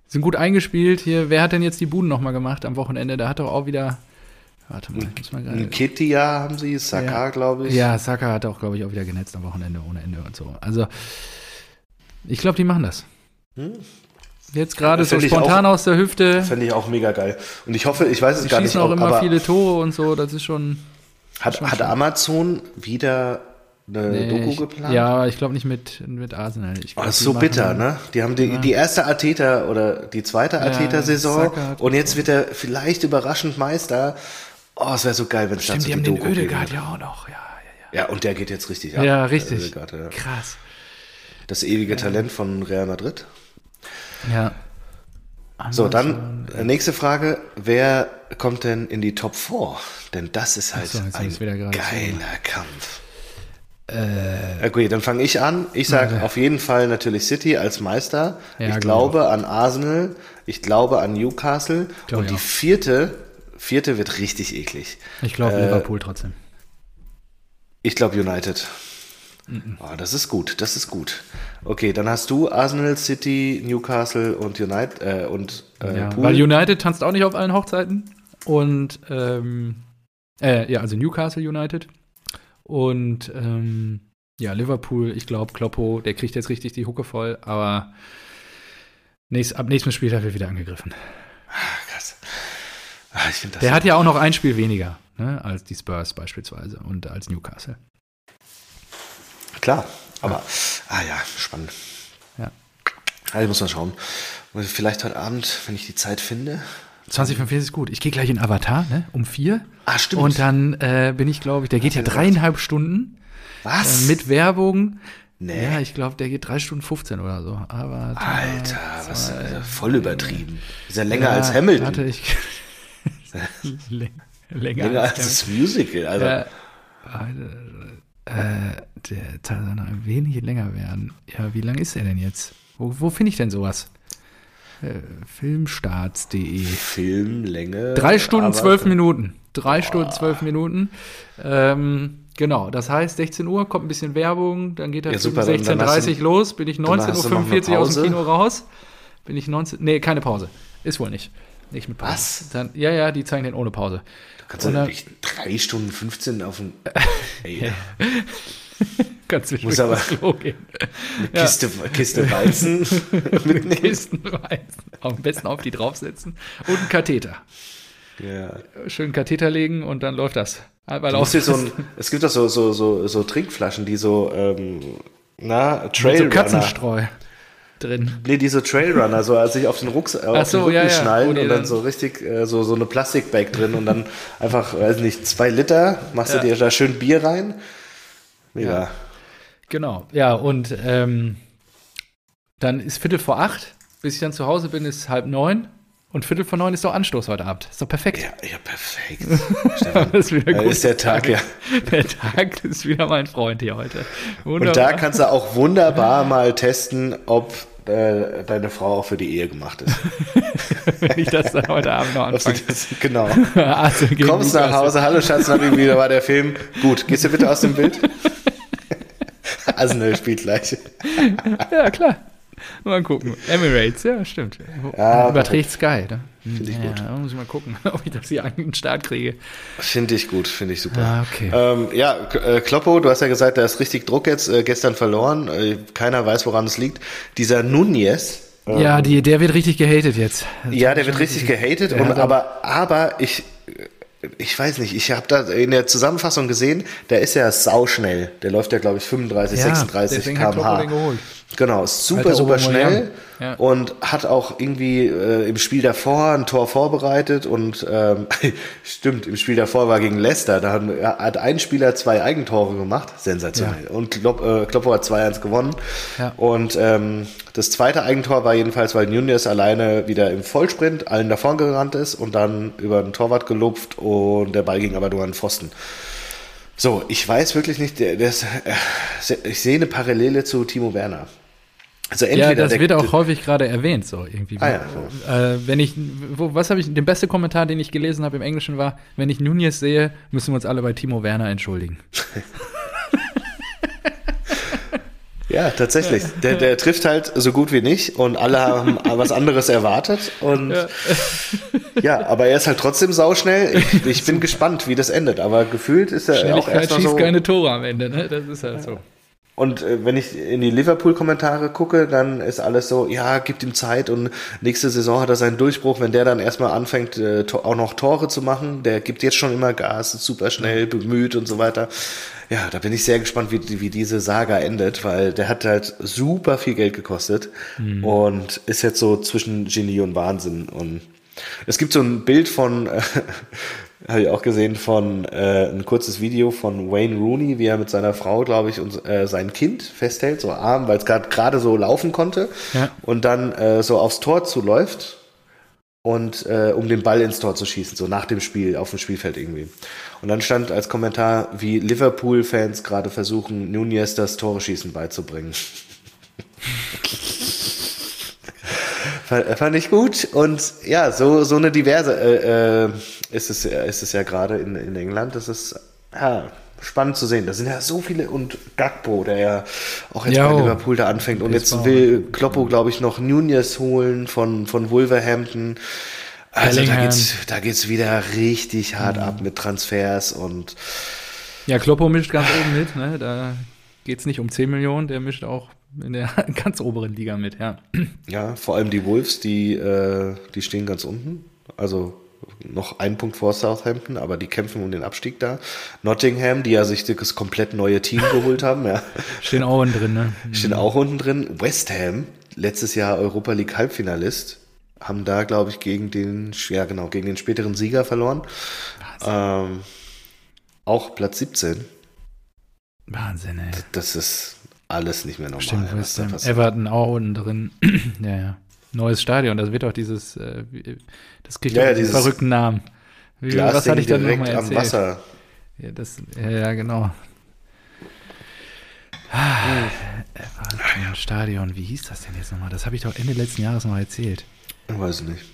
Sind gut eingespielt. Hier, wer hat denn jetzt die Buden nochmal gemacht am Wochenende? Da hat doch auch wieder. Warte mal, ich muss mal gerade. Kittia haben sie, Saka, Ja. glaube ich. Ja, Saka hat auch, glaube ich, auch wieder genetzt am Wochenende ohne Ende und so. Also, ich glaube, die machen das. Jetzt gerade Das so spontan auch- aus der Hüfte. Fände ich auch mega geil. Und ich hoffe, ich weiß es Die gar nicht, schießen auch immer viele Tore und so. Das ist schon. hat, schon hat. Amazon wieder eine Nee, Doku ich, geplant? ja, ich glaube nicht mit, mit Arsenal. Ich Oh, glaub, das ist die so machen- bitter, ne? Die haben die, die erste Arteta oder die zweite Arteta-Saison Saka hat und jetzt wird er vielleicht überraschend Meister. Oh, es wäre so geil, wenn es dazu die haben die den Doku geben Ödegaard würde. ja auch noch. Ja, ja, Ja, und der geht jetzt richtig ja. ab. Ja, richtig. Ødegaard, ja. Krass. Das ewige Talent von Real Madrid. Ja. So, dann nächste Frage. Wer kommt denn in die Top 4? Denn das ist halt so, ein geiler Kampf. Äh, okay, dann fange ich an. Ich sage auf jeden Fall natürlich City als Meister. Ja, ich glaub glaube an Arsenal. Ich glaube an Newcastle. Glaub Und die auch. vierte, vierte wird richtig eklig. Ich glaube Äh, Liverpool trotzdem. Ich glaube United. Oh, das ist gut, das ist gut. Okay, dann hast du Arsenal, City, Newcastle und United äh, und äh, ja, Pool. weil United tanzt auch nicht auf allen Hochzeiten. Und, ähm, äh, ja, also Newcastle United. Und, ähm, ja, Liverpool, ich glaube, Kloppo, der kriegt jetzt richtig die Hucke voll, aber nächst, ab nächstem Spieltag wird wieder angegriffen. Krass. Ah, ich finde das Der hat ja auch noch ein Spiel weniger, ne, als die Spurs beispielsweise und als Newcastle. Klar, aber, ah ja, spannend. Ja. Also muss man schauen. Vielleicht heute Abend, wenn ich die Zeit finde. 2045 ist gut. Ich gehe gleich in Avatar, ne, um vier. Ah, stimmt. Und dann äh, bin ich, glaube ich, der geht ja dreieinhalb Stunden. Was? Äh, mit Werbung. Nee. Ja, ich glaube, der geht drei Stunden 15 oder so. Aber Alter, was ist voll übertrieben. Ist ja länger Ja, als Hamilton. Warte, ich. Läng- länger, länger als als das Musical. Also, äh, äh, der soll noch ein wenig länger werden. Ja, wie lang ist er denn jetzt? Wo, wo finde ich denn sowas? Äh, Filmstarts.de. Filmlänge. Drei Stunden, aber- zwölf Minuten. Drei Stunden, zwölf Minuten. Ähm, genau, das heißt, 16 Uhr kommt ein bisschen Werbung, dann geht der Ja, Film super, dann- dann 16.30 hast Uhr los, bin ich hast du noch eine 19.45 Uhr aus dem? Kino raus. Bin ich 19. Nee, keine Pause. Ist wohl nicht. Nicht mit Pause. Was? Dann, ja, ja, die zeigen den ohne Pause. Kannst du Und dann- nicht drei Stunden 15 auf ein. Ey, Kannst du Muss aber- Klo gehen. eine Kiste, Kiste Weizen mitnehmen. Kistenweise. Am besten auf die draufsetzen. Und einen Katheter. Ja. Schön Katheter legen und dann läuft das. Weil Du auch so ein, es gibt doch so, so, so, so Trinkflaschen, die so, ähm, na, mit so. Katzenstreu drin. Nee, diese Trailrunner, so als sich auf den, Rucks, auf so, den Rücken ja, ja, schnallen die und dann dann- so richtig äh, so, so eine Plastikbag drin und dann einfach, weiß nicht, zwei Liter, machst Ja. du dir da schön Bier rein. Mega. Genau, ja, und ähm, dann ist Viertel vor acht, bis ich dann zu Hause bin, ist halb neun. Und Viertel vor neun ist doch Anstoß heute Abend. Ist doch perfekt. Ja, ja, perfekt. Stefan, ist wieder da gut. ist der Tag, ja. Der Tag ist wieder mein Freund hier heute. Und da Wunderbar. kannst du auch wunderbar mal testen, ob äh, deine Frau auch für die Ehe gemacht ist. wenn ich das dann heute Abend noch anfange. das, genau. Also Kommst nach. Hause, hallo Schatz, wie wieder war der Film? Gut, gehst du bitte aus dem Bild? Arsenal spielt gleich. Ja, klar. Mal gucken. Emirates, ja, stimmt. Ja, Überträgt Sky, ne? Finde ich ja, gut. Da muss ich mal gucken, ob ich das hier an den Start kriege. Finde ich gut, finde ich super. Ah, okay. Ähm, ja, äh, Kloppo, du hast ja gesagt, da ist richtig Druck jetzt, äh, gestern verloren. Äh, keiner weiß, woran es liegt. Dieser Nunez, äh, Ja, die, der wird richtig gehatet jetzt. ja, der wird richtig gehatet, und, aber, aber ich, ich weiß nicht, ich habe da in der Zusammenfassung gesehen, der ist ja sauschnell. Der läuft ja, glaube ich, 35, Ja, 36 deswegen hat km/h. Genau, ist super, Alter super schnell Ja. und hat auch irgendwie äh, im Spiel davor ein Tor vorbereitet und ähm, stimmt, im Spiel davor war gegen Leicester, da haben, hat ein Spieler zwei Eigentore gemacht, sensationell. Und Klopp, äh, Kloppo hat 2-1 gewonnen. Ja. Und ähm, das zweite Eigentor war jedenfalls, weil Nunez alleine wieder im Vollsprint allen davon gerannt ist und dann über den Torwart gelupft und der Ball ging aber nur an den Pfosten. So, ich weiß wirklich nicht, ist, äh, ich sehe eine Parallele zu Timo Werner. Also entweder Ja, das wird auch häufig gerade erwähnt, so irgendwie. Ah, ja, äh, wenn ich, wo, was habe ich, der beste Kommentar, den ich gelesen habe im Englischen war, wenn ich Nunez sehe, müssen wir uns alle bei Timo Werner entschuldigen. Ja, tatsächlich. Der, der trifft halt so gut wie nicht und alle haben was anderes erwartet. Und ja, ja aber er ist halt trotzdem sauschnell. Ich, ich bin gespannt, wie das endet. Aber gefühlt ist er auch erstmal so. keine Tore am Ende, ne? Das ist halt so. Und äh, wenn ich in die Liverpool-Kommentare gucke, dann ist alles so, ja, gibt ihm Zeit und nächste Saison hat er seinen Durchbruch, wenn der dann erstmal anfängt, äh, auch noch Tore zu machen. Der gibt jetzt schon immer Gas, ist super schnell, bemüht und so weiter. Ja, da bin ich sehr gespannt, wie, wie diese Saga endet, weil der hat halt super viel Geld gekostet mhm. und ist jetzt so zwischen Genie und Wahnsinn. Und es gibt so ein Bild von, äh, habe ich auch gesehen von äh, ein kurzes Video von Wayne Rooney, wie er mit seiner Frau, glaube ich, und äh, sein Kind festhält, so arm, weil es gerade so laufen konnte ja. und dann äh, so aufs Tor zuläuft und äh, um den Ball ins Tor zu schießen, so nach dem Spiel, auf dem Spielfeld irgendwie. Und dann stand als Kommentar, wie Liverpool-Fans gerade versuchen, Nunez das Tore schießen beizubringen. fand, ich gut und ja, so, so eine diverse äh, äh, ist es, ist es ja gerade in, in England. Das ist ja, spannend zu sehen. Da sind ja so viele und Gagbo, der ja auch jetzt jo. bei Liverpool da anfängt. Und jetzt will Kloppo, glaube ich, noch Nunez holen von, von Wolverhampton. Also da geht's, da geht's wieder richtig hart mhm. ab mit Transfers und ja, Kloppo mischt ganz oben mit, ne? Da geht's nicht um 10 Millionen, der mischt auch in der ganz oberen Liga mit, ja. Ja, vor allem die Wolves, die, äh, die stehen ganz unten. Also noch ein Punkt vor Southampton, aber die kämpfen um den Abstieg da. Nottingham, die ja sich das komplett neue Team geholt haben, ja. Stehen auch unten drin, ne? Stehen auch unten drin. West Ham, letztes Jahr Europa League Halbfinalist, haben da, glaube ich, gegen den, ja genau, gegen den späteren Sieger verloren. Ähm, auch Platz 17. Wahnsinn, ey. Das ist alles nicht mehr normal. Stimmt, West Ham. Everton auch unten drin. ja, ja neues Stadion. Das wird auch dieses, äh, das kriegt ja, auch diesen verrückten Namen. Wie, was hatte ich dann nochmal erzählt? am Wasser. Ja, das, ja, ja genau. Ah, äh, Stadion, wie hieß das denn jetzt nochmal? Das habe ich doch Ende letzten Jahres noch erzählt. Ich weiß nicht.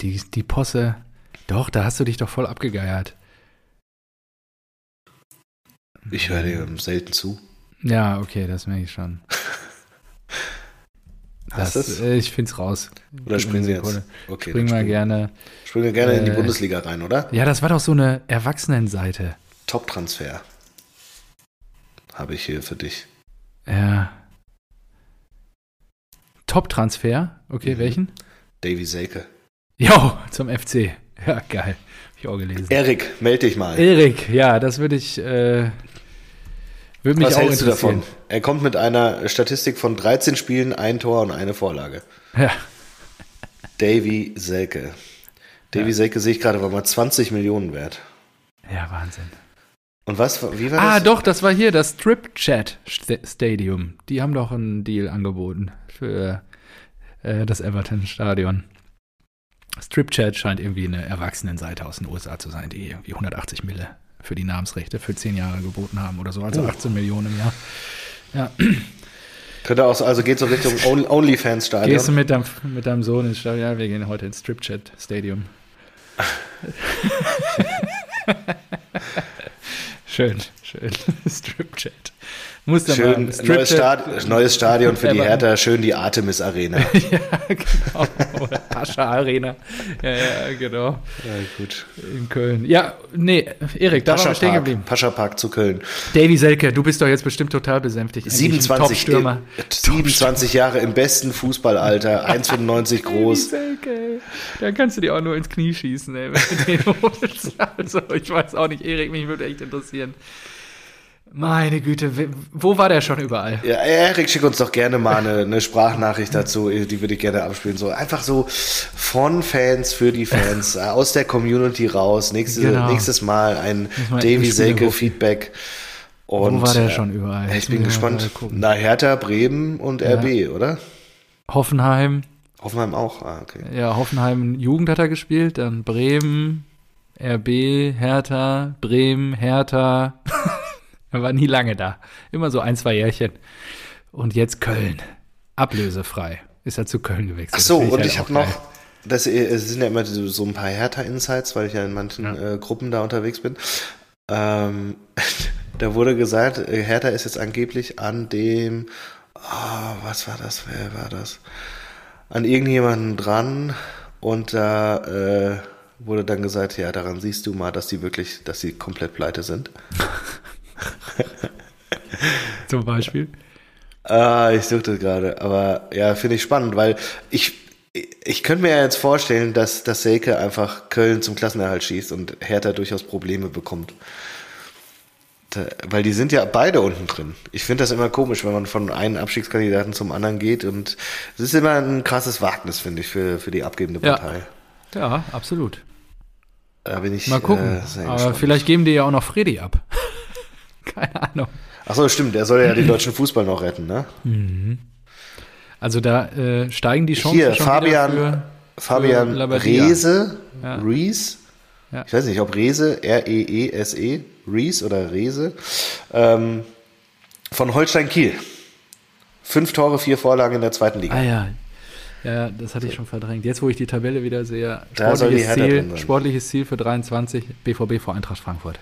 Die, die Posse, doch, da hast du dich doch voll abgegeiert. Ich höre dir selten zu. Ja, okay, das merke ich schon. Das, das? Äh, ich finde es raus. Oder springen Sie jetzt? Okay, springen wir gerne. Springen wir gerne äh, in die äh, Bundesliga rein, oder? Ja, das war doch so eine Erwachsenenseite. Top-Transfer. Habe ich hier für dich. Ja. Top-Transfer? Okay, mhm. welchen? Davy Selke. Jo, zum FC. Ja, geil. Hab ich auch gelesen. Erik, melde dich mal. Erik, ja, das würde ich. Äh, würde mich Was auch hältst du davon? Er kommt mit einer Statistik von 13 Spielen, ein Tor und eine Vorlage. Ja. Davy Selke. Davy ja. Selke sehe ich gerade, war mal 20 Millionen wert. Ja, Wahnsinn. Und was, wie war ah, das? Ah, doch, das war hier das Strip Chat Stadium. Die haben doch einen Deal angeboten für äh, das Everton Stadion. Strip Chat scheint irgendwie eine Erwachsenenseite aus den USA zu sein, die irgendwie 180 Mille für die Namensrechte für zehn Jahre geboten haben oder so, also 18 Millionen im Jahr. Ja. Könnte auch so, also geht so Richtung OnlyFans-Stadion. Gehst du mit deinem, mit deinem Sohn ins Stadion? Ja, wir gehen heute ins Stripchat-Stadium. schön, schön. Stripchat. Muss dann schön, neues, Stad neues, Stadion für die Hertha, schön die Artemis Arena. ja, genau. Oder Pascha Arena. Ja, ja, genau. Ja, gut. In Köln. Ja, nee, Erik, da waren wir stehen geblieben. Pascha Park zu Köln. Davy Selke, du bist doch jetzt bestimmt total besänftigt. 27, Stürmer. 27 Jahre im besten Fußballalter, 1,95 groß. Davy Selke, da kannst du dir auch nur ins Knie schießen, ey, wenn du den holst. Also, ich weiß auch nicht, Erik, mich würde echt interessieren. Meine Güte, wo war der schon überall? Ja, Erik, schick uns doch gerne mal eine, eine, Sprachnachricht dazu, die würde ich gerne abspielen. So einfach so von Fans für die Fans, aus der Community raus. Nächste, genau. Nächstes Mal ein Davy Selke Feedback. Und, wo war der schon überall? Ich bin gespannt. Na, Hertha, Bremen und RB, ja. oder? Hoffenheim. Hoffenheim auch, ah, okay. Ja, Hoffenheim Jugend hat er gespielt, dann Bremen, RB, Hertha, Bremen, Hertha. Er war nie lange da. Immer so ein, zwei Jährchen. Und jetzt Köln. Ablösefrei. Ist er zu Köln gewechselt. Ach so, und halt ich habe noch, das sind ja immer so ein paar Hertha-Insights, weil ich ja in manchen ja. äh, Gruppen da unterwegs bin. Ähm, da wurde gesagt, äh, Hertha ist jetzt angeblich an dem, oh, was war das, wer war das? An irgendjemanden dran und da äh, wurde dann gesagt, ja, daran siehst du mal, dass die wirklich, dass sie komplett pleite sind. Zum Beispiel. Ah, ich suchte gerade, aber ja, finde ich spannend, weil ich, ich könnte mir ja jetzt vorstellen, dass, dass Selke einfach Köln zum Klassenerhalt schießt und Hertha durchaus Probleme bekommt. Da, weil die sind ja beide unten drin. Ich finde das immer komisch, wenn man von einem Abstiegskandidaten zum anderen geht und es ist immer ein krasses Wagnis, finde ich, für, für die abgebende Partei. Ja, ja absolut. Da bin ich Mal gucken. Äh, Aber vielleicht geben die ja auch noch Freddy ab. Keine Ahnung. Achso, stimmt, der soll ja den deutschen Fußball noch retten, ne? Mhm. Also da äh, steigen die Chancen Hier, schon Fabian, für, Fabian für Reese, ja. Reese, ja. ich weiß nicht, ob Reese, R-E-E-S-E, -E, Reese oder Reese, ähm, von Holstein Kiel. Fünf Tore, vier Vorlagen in der zweiten Liga. Ah ja, ja, das hatte ich schon verdrängt. Jetzt, wo ich die Tabelle wieder sehe, sportliches, Ziel, sportliches Ziel für 23, BVB vor Eintracht Frankfurt.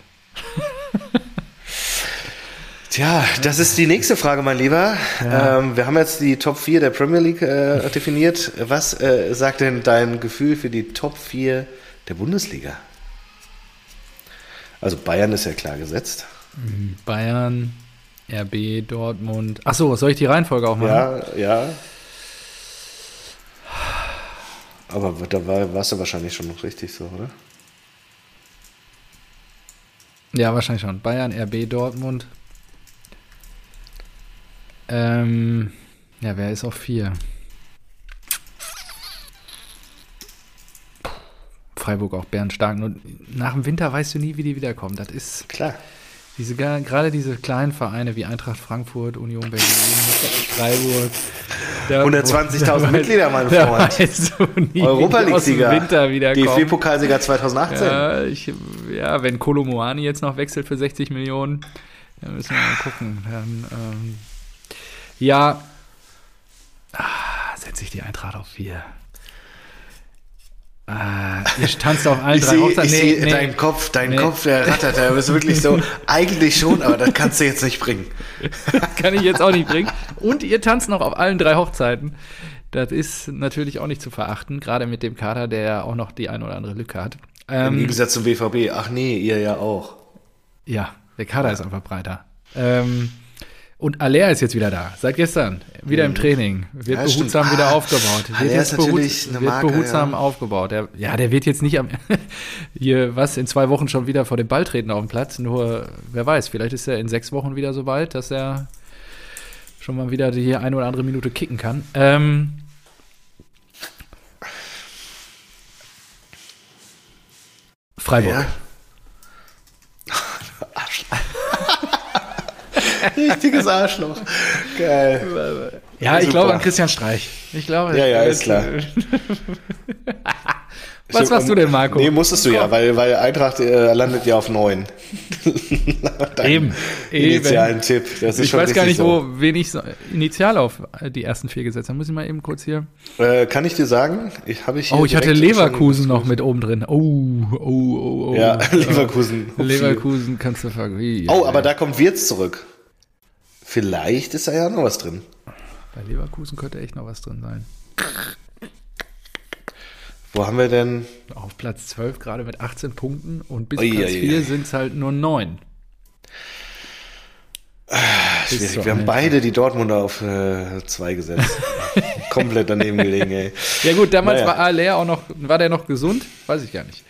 Tja, das ist die nächste Frage, mein Lieber. Ja. Ähm, wir haben jetzt die Top 4 der Premier League äh, definiert. Was äh, sagt denn dein Gefühl für die Top 4 der Bundesliga? Also Bayern ist ja klar gesetzt. Mhm, Bayern, RB, Dortmund. Achso, soll ich die Reihenfolge auch machen? Ja, ja. Aber da war, warst du wahrscheinlich schon noch richtig so, oder? Ja, wahrscheinlich schon. Bayern, RB, Dortmund, ähm, ja, wer ist auf vier? Freiburg auch bärenstark. Und nach dem Winter weißt du nie, wie die wiederkommen. Das ist klar. Diese, gerade diese kleinen Vereine wie Eintracht Frankfurt, Union Berlin, Freiburg. 120.000 Mitglieder, mein Freund. Weißt du Europa League-Sieger. DFB-Pokalsieger 2018. Ja, ich, ja, wenn Kolomoani jetzt noch wechselt für 60 Millionen, dann müssen wir mal gucken. Dann, ähm, ja. Ah, setze ich die Eintracht auf vier. Ah, ihr tanzt auf allen ich drei Hochzeiten. Ich nee, sehe nee, deinen Kopf, dein nee. Kopf, der rattert, der ist wirklich so, eigentlich schon, aber das kannst du jetzt nicht bringen. Kann ich jetzt auch nicht bringen. Und ihr tanzt noch auf allen drei Hochzeiten. Das ist natürlich auch nicht zu verachten, gerade mit dem Kader, der ja auch noch die eine oder andere Lücke hat. Ähm, Im Gegensatz zum BVB. Ach nee, ihr ja auch. Ja, der Kader ja. ist einfach breiter. Ähm, und Aller ist jetzt wieder da, seit gestern, wieder im mhm. Training, wird ja, behutsam stimmt. wieder ah, aufgebaut. Wird jetzt ist natürlich eine Marke, wird behutsam ja. aufgebaut. Der, ja, der wird jetzt nicht am, hier was in zwei Wochen schon wieder vor dem Ball treten auf dem Platz. Nur wer weiß, vielleicht ist er in sechs Wochen wieder so weit, dass er schon mal wieder die eine oder andere Minute kicken kann. Ähm, Freiburg. Ja. Richtiges Arschloch. Geil. Ja, ich glaube an Christian Streich. Ich glaube. Ja, ja, ist klar. Was machst du denn, Marco? Nee, musstest du ja, weil, weil Eintracht äh, landet ja auf neun. eben. Initialen Tipp. ich weiß gar nicht, so. wo wen ich so initial auf die ersten vier gesetzt habe. Muss ich mal eben kurz hier. Äh, kann ich dir sagen? Ich, hab ich oh, ich hatte Leverkusen noch mit oben drin. Oh, oh, oh, oh. Ja, Leverkusen. Leverkusen kannst du vergessen. Oh, aber da kommt Wirtz zurück. Vielleicht ist da ja noch was drin. Bei Leverkusen könnte echt noch was drin sein. Wo haben wir denn? Auf Platz 12 gerade mit 18 Punkten und bis Platz 4 sind es halt nur 9. Ah, schwierig. Wir haben beide die Dortmunder auf 2 äh, gesetzt. Komplett daneben gelegen, ey. Ja gut, damals naja. war Aller auch noch, war der noch gesund? Weiß ich gar nicht.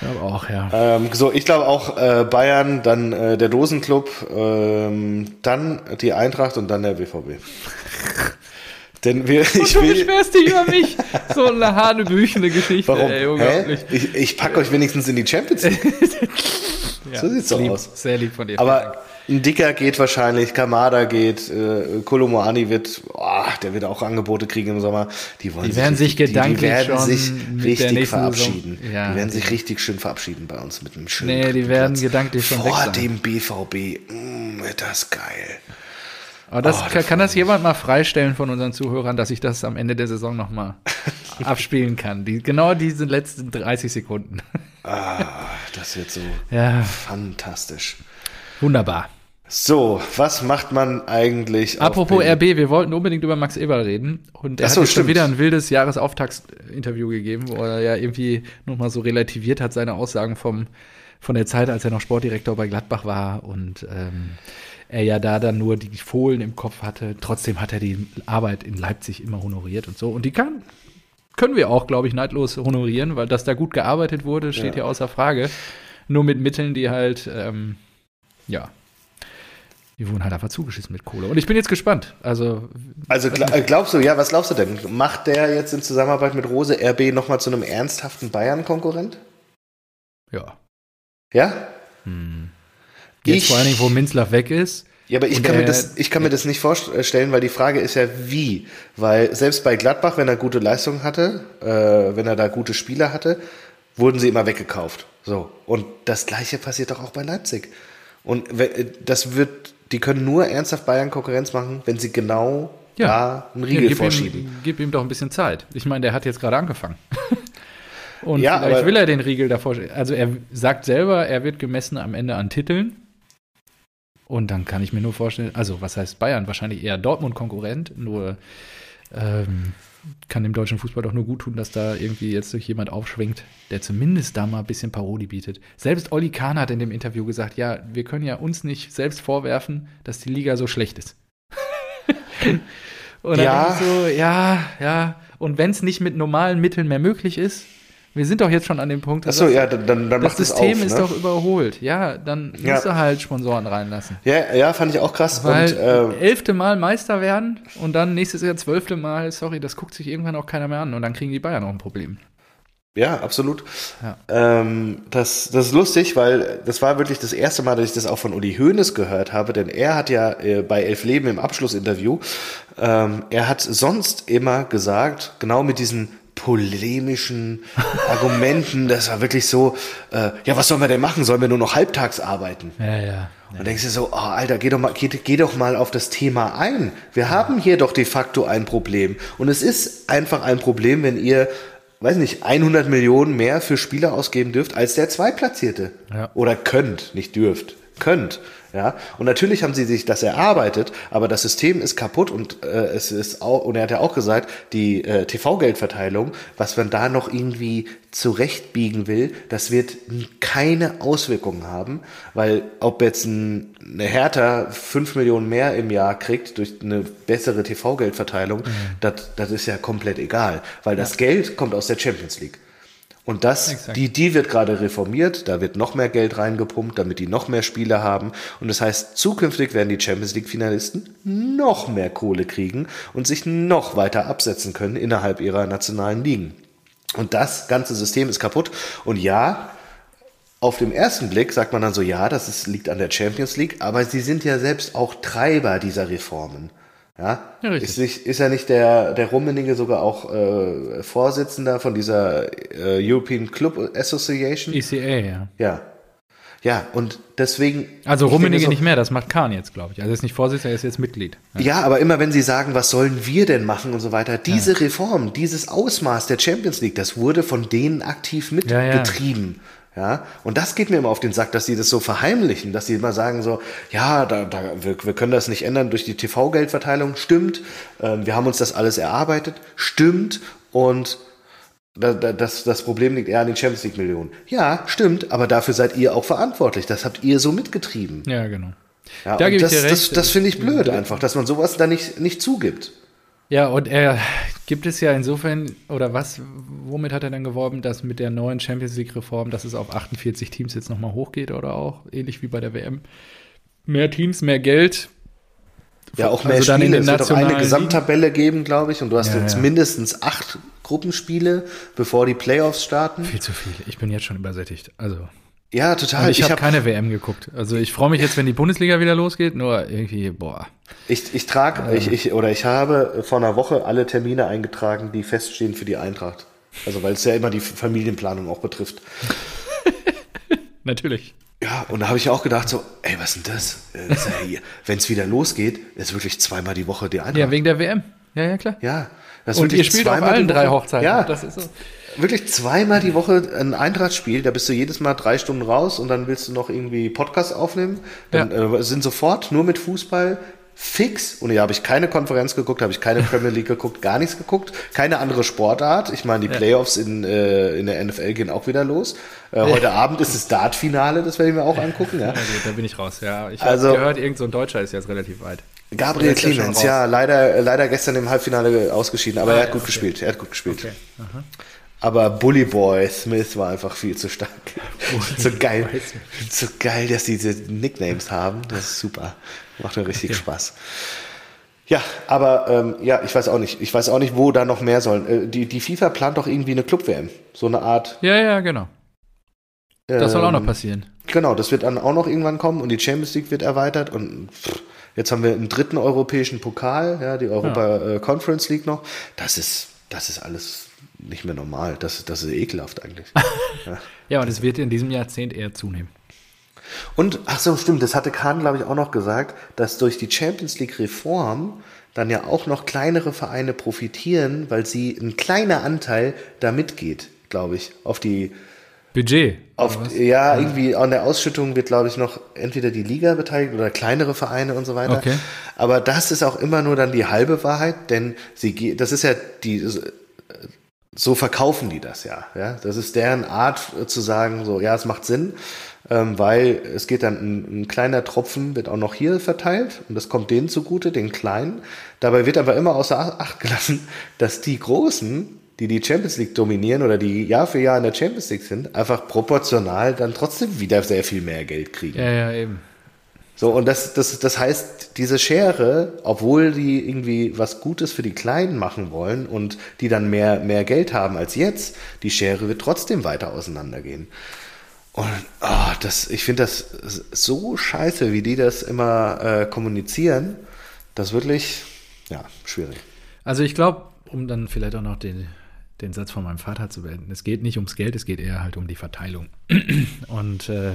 Ich auch, ja. Ähm, so, ich glaube auch äh, Bayern, dann äh, der Dosenclub, ähm, dann die Eintracht und dann der BVB. Denn wir, und ich du will, beschwerst dich über mich. So eine hanebüchene Geschichte. Warum? Ey, unglaublich. Ich, ich packe euch wenigstens in die Champions League. ja, so sieht's so aus. Sehr lieb von dir. Aber ein Dicker geht wahrscheinlich, Kamada geht, äh, Kolomoani wird, oh, der wird auch Angebote kriegen im Sommer. Die, wollen die werden sich, sich gedanklich die, die werden sich richtig verabschieden. Ja, die werden sich richtig schön verabschieden bei uns mit einem schönen Nee, die werden Platz. gedanklich schon Vor dem BVB. Mm, wird das geil. Aber das, oh, kann, kann das jemand mal freistellen von unseren Zuhörern, dass ich das am Ende der Saison nochmal abspielen kann? Die, genau diese letzten 30 Sekunden. ah, das wird so ja. fantastisch. Wunderbar. So, was macht man eigentlich? Apropos RB, wir wollten unbedingt über Max Eber reden. Und er so, hat schon wieder ein wildes Jahresauftaktsinterview gegeben, wo er ja irgendwie nochmal so relativiert hat seine Aussagen vom, von der Zeit, als er noch Sportdirektor bei Gladbach war und ähm, er ja da dann nur die Fohlen im Kopf hatte. Trotzdem hat er die Arbeit in Leipzig immer honoriert und so. Und die kann, können wir auch, glaube ich, neidlos honorieren, weil dass da gut gearbeitet wurde, steht ja, ja außer Frage. Nur mit Mitteln, die halt, ähm, ja, die wurden halt einfach zugeschissen mit Kohle. Und ich bin jetzt gespannt. Also, also glaubst du, ja, was glaubst du denn? Macht der jetzt in Zusammenarbeit mit Rose RB nochmal zu einem ernsthaften Bayern-Konkurrent? Ja. Ja? Hm. Jetzt ich, vor allen Dingen, wo Minzlaff weg ist. Ja, aber ich kann, mir das, ich kann mir das nicht vorstellen, weil die Frage ist ja, wie. Weil selbst bei Gladbach, wenn er gute Leistungen hatte, äh, wenn er da gute Spieler hatte, wurden sie immer weggekauft. So. Und das Gleiche passiert doch auch bei Leipzig. Und das wird die können nur ernsthaft Bayern Konkurrenz machen, wenn sie genau ja. da einen Riegel ja, gib vorschieben. Ihm, gib ihm doch ein bisschen Zeit. Ich meine, der hat jetzt gerade angefangen. Und ja, vielleicht will er den Riegel davor. Also er sagt selber, er wird gemessen am Ende an Titeln. Und dann kann ich mir nur vorstellen, also was heißt Bayern? Wahrscheinlich eher Dortmund-Konkurrent, nur ähm, kann dem deutschen Fußball doch nur gut tun, dass da irgendwie jetzt durch jemand aufschwingt, der zumindest da mal ein bisschen Paroli bietet. Selbst Olli Kahn hat in dem Interview gesagt, ja, wir können ja uns nicht selbst vorwerfen, dass die Liga so schlecht ist. Und dann ja. so, ja, ja. Und wenn es nicht mit normalen Mitteln mehr möglich ist, wir sind doch jetzt schon an dem Punkt, dass Achso, ja, dann, dann das System auf, ist ne? doch überholt. Ja, dann ja. musst du halt Sponsoren reinlassen. Ja, ja, fand ich auch krass. Weil und, äh, elfte Mal Meister werden und dann nächstes Jahr zwölfte Mal, sorry, das guckt sich irgendwann auch keiner mehr an und dann kriegen die Bayern auch ein Problem. Ja, absolut. Ja. Ähm, das, das ist lustig, weil das war wirklich das erste Mal, dass ich das auch von Uli Hoeneß gehört habe, denn er hat ja äh, bei Elf Leben im Abschlussinterview, ähm, er hat sonst immer gesagt, genau mit diesen polemischen Argumenten. Das war wirklich so, äh, ja, was sollen wir denn machen? Sollen wir nur noch halbtags arbeiten? Ja, ja. ja. Und denkst du so, oh, Alter, geh doch, mal, geh, geh doch mal auf das Thema ein. Wir ja. haben hier doch de facto ein Problem. Und es ist einfach ein Problem, wenn ihr, weiß nicht, 100 Millionen mehr für Spieler ausgeben dürft als der Zweitplatzierte. Ja. Oder könnt, nicht dürft. Könnt. Ja, und natürlich haben sie sich das erarbeitet, aber das System ist kaputt und äh, es ist auch, und er hat ja auch gesagt, die äh, TV-Geldverteilung, was man da noch irgendwie zurechtbiegen will, das wird keine Auswirkungen haben, weil ob jetzt ein, eine Hertha fünf Millionen mehr im Jahr kriegt durch eine bessere TV-Geldverteilung, mhm. das, das ist ja komplett egal, weil das Geld kommt aus der Champions League. Und das, die, die wird gerade reformiert, da wird noch mehr Geld reingepumpt, damit die noch mehr Spiele haben. Und das heißt, zukünftig werden die Champions League-Finalisten noch mehr Kohle kriegen und sich noch weiter absetzen können innerhalb ihrer nationalen Ligen. Und das ganze System ist kaputt. Und ja, auf dem ersten Blick sagt man dann so, ja, das ist, liegt an der Champions League, aber sie sind ja selbst auch Treiber dieser Reformen. Ja, ja ist, nicht, ist ja nicht der, der Rummenigge sogar auch äh, Vorsitzender von dieser äh, European Club Association? ECA, ja. Ja. Ja, und deswegen. Also Rummenigge so, nicht mehr, das macht Kahn jetzt, glaube ich. Also er ist nicht Vorsitzender, er ist jetzt Mitglied. Ja. ja. aber immer wenn Sie sagen, was sollen wir denn machen und so weiter, diese ja. Reform, dieses Ausmaß der Champions League, das wurde von denen aktiv mitgetrieben. Ja, ja, und das geht mir immer auf den Sack, dass sie das so verheimlichen, dass sie immer sagen so, ja, da, da, wir, wir können das nicht ändern durch die TV-Geldverteilung, stimmt, ähm, wir haben uns das alles erarbeitet, stimmt, und da, da, das, das Problem liegt eher an den Champions League-Millionen. Ja, stimmt, aber dafür seid ihr auch verantwortlich, das habt ihr so mitgetrieben. Ja, genau. Ja, da gebe das, ich dir recht. Das, das finde ich blöd einfach, dass man sowas da nicht, nicht zugibt. Ja, und er gibt es ja insofern, oder was, womit hat er denn geworben, dass mit der neuen Champions League-Reform, dass es auf 48 Teams jetzt nochmal hochgeht oder auch, ähnlich wie bei der WM? Mehr Teams, mehr Geld. Ja, auch mehr also Spiele. es wird auch eine Gesamttabelle geben, glaube ich, und du hast ja, jetzt ja. mindestens acht Gruppenspiele, bevor die Playoffs starten. Viel zu viel. Ich bin jetzt schon übersättigt. Also. Ja, total. Und ich, ich habe hab keine WM geguckt. Also ich freue mich jetzt, wenn die Bundesliga wieder losgeht, nur irgendwie, boah. Ich, ich trage, äh. ich, ich, oder ich habe vor einer Woche alle Termine eingetragen, die feststehen für die Eintracht. Also weil es ja immer die Familienplanung auch betrifft. Natürlich. Ja, und da habe ich auch gedacht, so, ey, was ist denn das? Ja wenn es wieder losgeht, ist wirklich zweimal die Woche die Eintracht. Ja, wegen der WM. Ja, ja, klar. Ja. Das und ihr spielt auf allen drei Hochzeiten. Ja. Das ist so. Wirklich zweimal die Woche ein Eintrachtspiel, da bist du jedes Mal drei Stunden raus und dann willst du noch irgendwie Podcast aufnehmen. Dann ja. äh, sind sofort nur mit Fußball fix. Und hier habe ich keine Konferenz geguckt, habe ich keine Premier League geguckt, gar nichts geguckt, keine andere Sportart. Ich meine, die Playoffs in, äh, in der NFL gehen auch wieder los. Äh, heute Abend ist das Dart-Finale, das werde ich mir auch angucken. Ja, ja gut, da bin ich raus. Ja, ich habe also, gehört, irgend so ein Deutscher ist jetzt relativ weit. Gabriel Clemens, ja, leider, leider gestern im Halbfinale ausgeschieden, aber ah, er hat gut okay. gespielt. Er hat gut gespielt. Okay. Aber Bully Boy Smith war einfach viel zu stark. so geil, so geil, dass die diese Nicknames haben. Das ist super. Macht mir richtig okay. Spaß. Ja, aber ähm, ja, ich weiß auch nicht. Ich weiß auch nicht, wo da noch mehr sollen. Äh, die, die FIFA plant doch irgendwie eine Club-WM. So eine Art. Ja, ja, genau. Das ähm, soll auch noch ähm, passieren. Genau, das wird dann auch noch irgendwann kommen und die Champions League wird erweitert und pff, Jetzt haben wir einen dritten europäischen Pokal, ja, die Europa ja. Äh, Conference League noch. Das ist, das ist alles nicht mehr normal. Das, das ist ekelhaft eigentlich. ja. ja, und es wird in diesem Jahrzehnt eher zunehmen. Und, ach so, stimmt, das hatte Kahn, glaube ich, auch noch gesagt, dass durch die Champions League Reform dann ja auch noch kleinere Vereine profitieren, weil sie ein kleiner Anteil da mitgeht, glaube ich, auf die Budget. Auf, ja, ja, irgendwie an der Ausschüttung wird, glaube ich, noch entweder die Liga beteiligt oder kleinere Vereine und so weiter. Okay. Aber das ist auch immer nur dann die halbe Wahrheit, denn sie, das ist ja die, so verkaufen die das ja. ja. Das ist deren Art zu sagen, so, ja, es macht Sinn, ähm, weil es geht dann ein, ein, kleiner Tropfen, wird auch noch hier verteilt und das kommt denen zugute, den kleinen. Dabei wird aber immer außer Acht gelassen, dass die Großen die die Champions League dominieren oder die Jahr für Jahr in der Champions League sind, einfach proportional dann trotzdem wieder sehr viel mehr Geld kriegen. Ja, ja, eben. So, und das, das, das heißt, diese Schere, obwohl die irgendwie was Gutes für die Kleinen machen wollen und die dann mehr, mehr Geld haben als jetzt, die Schere wird trotzdem weiter auseinandergehen. Und oh, das, ich finde das so scheiße, wie die das immer äh, kommunizieren. Das ist wirklich, ja, schwierig. Also ich glaube, um dann vielleicht auch noch den, den Satz von meinem Vater zu beenden. Es geht nicht ums Geld, es geht eher halt um die Verteilung. Und äh,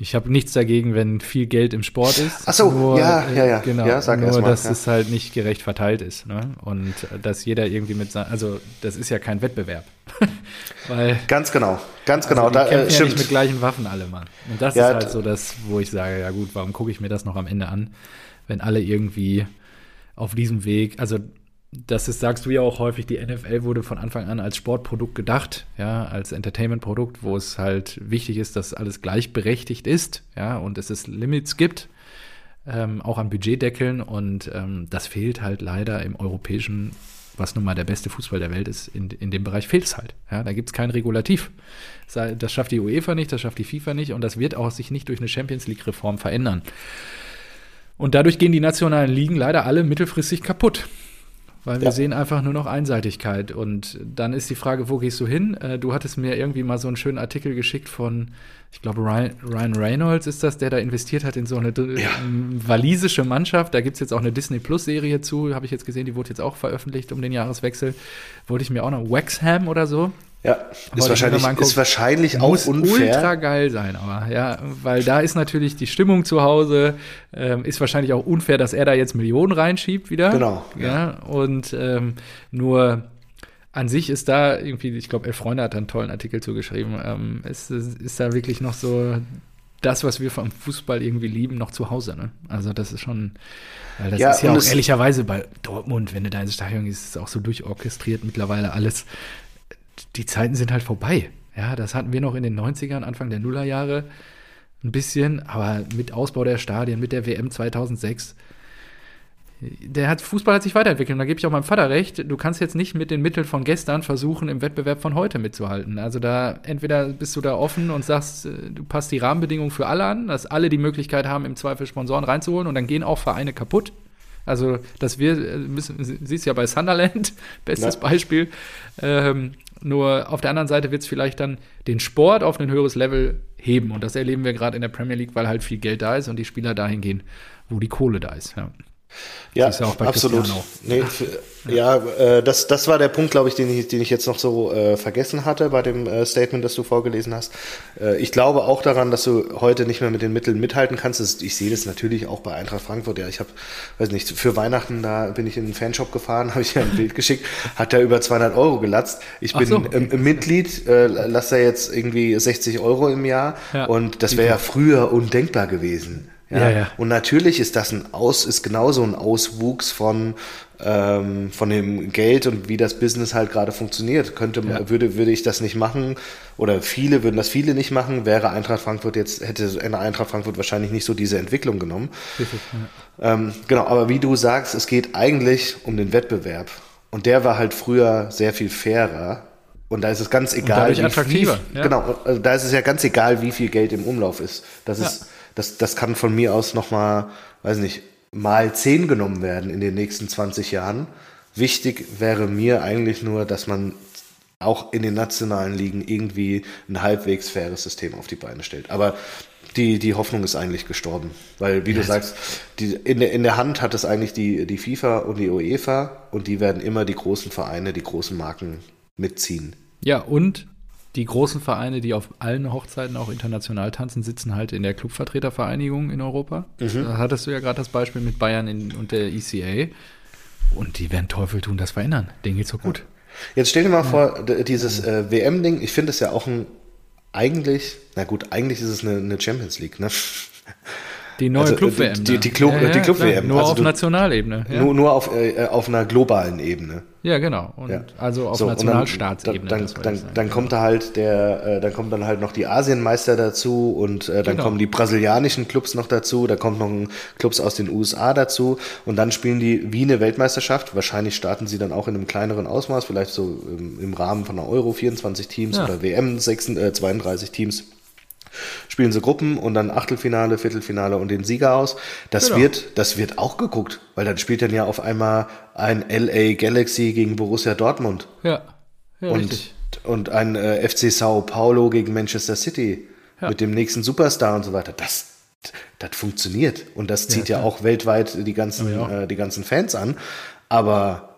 ich habe nichts dagegen, wenn viel Geld im Sport ist. Ach so, nur, ja, ja, ja. Genau, ja, sag nur, mal, dass ja. es halt nicht gerecht verteilt ist. Ne? Und äh, dass jeder irgendwie mit also das ist ja kein Wettbewerb. Weil, ganz genau, ganz also genau. Die da, kämpfen äh, ja nicht mit gleichen Waffen alle, Mann. Und das ja, ist halt so das, wo ich sage, ja gut, warum gucke ich mir das noch am Ende an, wenn alle irgendwie auf diesem Weg, also das ist, sagst du ja auch häufig, die NFL wurde von Anfang an als Sportprodukt gedacht, ja, als Entertainment-Produkt, wo es halt wichtig ist, dass alles gleichberechtigt ist, ja, und es es Limits gibt, ähm, auch an Budgetdeckeln und ähm, das fehlt halt leider im europäischen, was nun mal der beste Fußball der Welt ist, in, in dem Bereich fehlt es halt, ja, da gibt es kein Regulativ. Das schafft die UEFA nicht, das schafft die FIFA nicht und das wird auch sich nicht durch eine Champions League-Reform verändern. Und dadurch gehen die nationalen Ligen leider alle mittelfristig kaputt weil wir ja. sehen einfach nur noch Einseitigkeit. Und dann ist die Frage, wo gehst du hin? Äh, du hattest mir irgendwie mal so einen schönen Artikel geschickt von, ich glaube, Ryan, Ryan Reynolds ist das, der da investiert hat in so eine ja. walisische Mannschaft. Da gibt es jetzt auch eine Disney Plus-Serie zu, habe ich jetzt gesehen, die wurde jetzt auch veröffentlicht um den Jahreswechsel. Wollte ich mir auch noch, Waxham oder so. Ja, ist wahrscheinlich, ist wahrscheinlich auch muss unfair. ultra geil sein, aber ja, weil da ist natürlich die Stimmung zu Hause, ähm, ist wahrscheinlich auch unfair, dass er da jetzt Millionen reinschiebt wieder. Genau. Ja, ja. und ähm, nur an sich ist da irgendwie, ich glaube, Elf Freunde hat da einen tollen Artikel zugeschrieben, ähm, ist, ist da wirklich noch so das, was wir vom Fußball irgendwie lieben, noch zu Hause. Ne? Also das ist schon, weil das ja, ist ja auch ehrlicherweise bei Dortmund, wenn du da ins Stadion gehst, ist es auch so durchorchestriert mittlerweile alles die Zeiten sind halt vorbei. Ja, das hatten wir noch in den 90ern, Anfang der Nullerjahre ein bisschen, aber mit Ausbau der Stadien, mit der WM 2006, der hat, Fußball hat sich weiterentwickelt. Und da gebe ich auch meinem Vater recht. Du kannst jetzt nicht mit den Mitteln von gestern versuchen, im Wettbewerb von heute mitzuhalten. Also da, entweder bist du da offen und sagst, äh, du passt die Rahmenbedingungen für alle an, dass alle die Möglichkeit haben, im Zweifel Sponsoren reinzuholen und dann gehen auch Vereine kaputt. Also, dass wir, äh, müssen, siehst ja bei Sunderland, bestes ja. Beispiel, ähm, nur auf der anderen Seite wird es vielleicht dann den Sport auf ein höheres Level heben. Und das erleben wir gerade in der Premier League, weil halt viel Geld da ist und die Spieler dahin gehen, wo die Kohle da ist. Ja. Ja, ja absolut. Nee, für, ja, äh, das, das war der Punkt, glaube ich, den ich, den ich jetzt noch so äh, vergessen hatte bei dem äh, Statement, das du vorgelesen hast. Äh, ich glaube auch daran, dass du heute nicht mehr mit den Mitteln mithalten kannst. Das, ich sehe das natürlich auch bei Eintracht Frankfurt. Ja, ich habe, weiß nicht, für Weihnachten da bin ich in einen Fanshop gefahren, habe ich ein Bild geschickt, hat da über 200 Euro gelatzt. Ich bin so, okay. Mitglied, äh, lass da jetzt irgendwie 60 Euro im Jahr ja, und das wäre ja früher undenkbar gewesen. Ja? ja, ja. Und natürlich ist das ein Aus, ist genauso ein Auswuchs von, ähm, von dem Geld und wie das Business halt gerade funktioniert. Könnte, ja. würde, würde ich das nicht machen, oder viele würden das viele nicht machen, wäre Eintracht Frankfurt jetzt, hätte eine Eintracht Frankfurt wahrscheinlich nicht so diese Entwicklung genommen. Ähm, genau, aber wie du sagst, es geht eigentlich um den Wettbewerb. Und der war halt früher sehr viel fairer. Und da ist es ganz egal. Und attraktiver. Viel. Genau, also da ist es ja ganz egal, wie viel Geld im Umlauf ist. Das ist das, das kann von mir aus nochmal, weiß nicht, mal zehn genommen werden in den nächsten 20 Jahren. Wichtig wäre mir eigentlich nur, dass man auch in den nationalen Ligen irgendwie ein halbwegs faires System auf die Beine stellt. Aber die, die Hoffnung ist eigentlich gestorben. Weil, wie du sagst, die, in, der, in der Hand hat es eigentlich die, die FIFA und die UEFA und die werden immer die großen Vereine, die großen Marken mitziehen. Ja, und die großen Vereine, die auf allen Hochzeiten auch international tanzen, sitzen halt in der Clubvertretervereinigung in Europa. Mhm. Da hattest du ja gerade das Beispiel mit Bayern in, und der ECA. Und die werden Teufel tun, das verändern. Denen geht's so gut. Jetzt stell dir mal ja. vor, dieses äh, WM-Ding, ich finde es ja auch ein, eigentlich, na gut, eigentlich ist es eine, eine Champions League, ne? Die neue also, Club-WM. Die, die, die Club-WM. Ja, ja, Club nur also auf du, Nationalebene. Ja. Nur, nur auf, äh, auf einer globalen Ebene. Ja, genau. Also auf so, Nationalstaatsebene. Dann, dann, dann, dann kommt da halt der, äh, dann kommt dann halt noch die Asienmeister dazu und äh, dann genau. kommen die brasilianischen Clubs noch dazu, da kommt noch ein Clubs aus den USA dazu und dann spielen die wie eine Weltmeisterschaft. Wahrscheinlich starten sie dann auch in einem kleineren Ausmaß, vielleicht so im, im Rahmen von einer Euro 24 Teams oder WM 6, äh, 32 Teams spielen sie Gruppen und dann Achtelfinale, Viertelfinale und den Sieger aus. Das genau. wird, das wird auch geguckt, weil dann spielt dann ja auf einmal ein LA Galaxy gegen Borussia Dortmund. Ja. ja und, richtig. und ein äh, FC Sao Paulo gegen Manchester City ja. mit dem nächsten Superstar und so weiter. Das, das funktioniert und das zieht ja, ja auch weltweit die ganzen, äh, die ganzen Fans an. Aber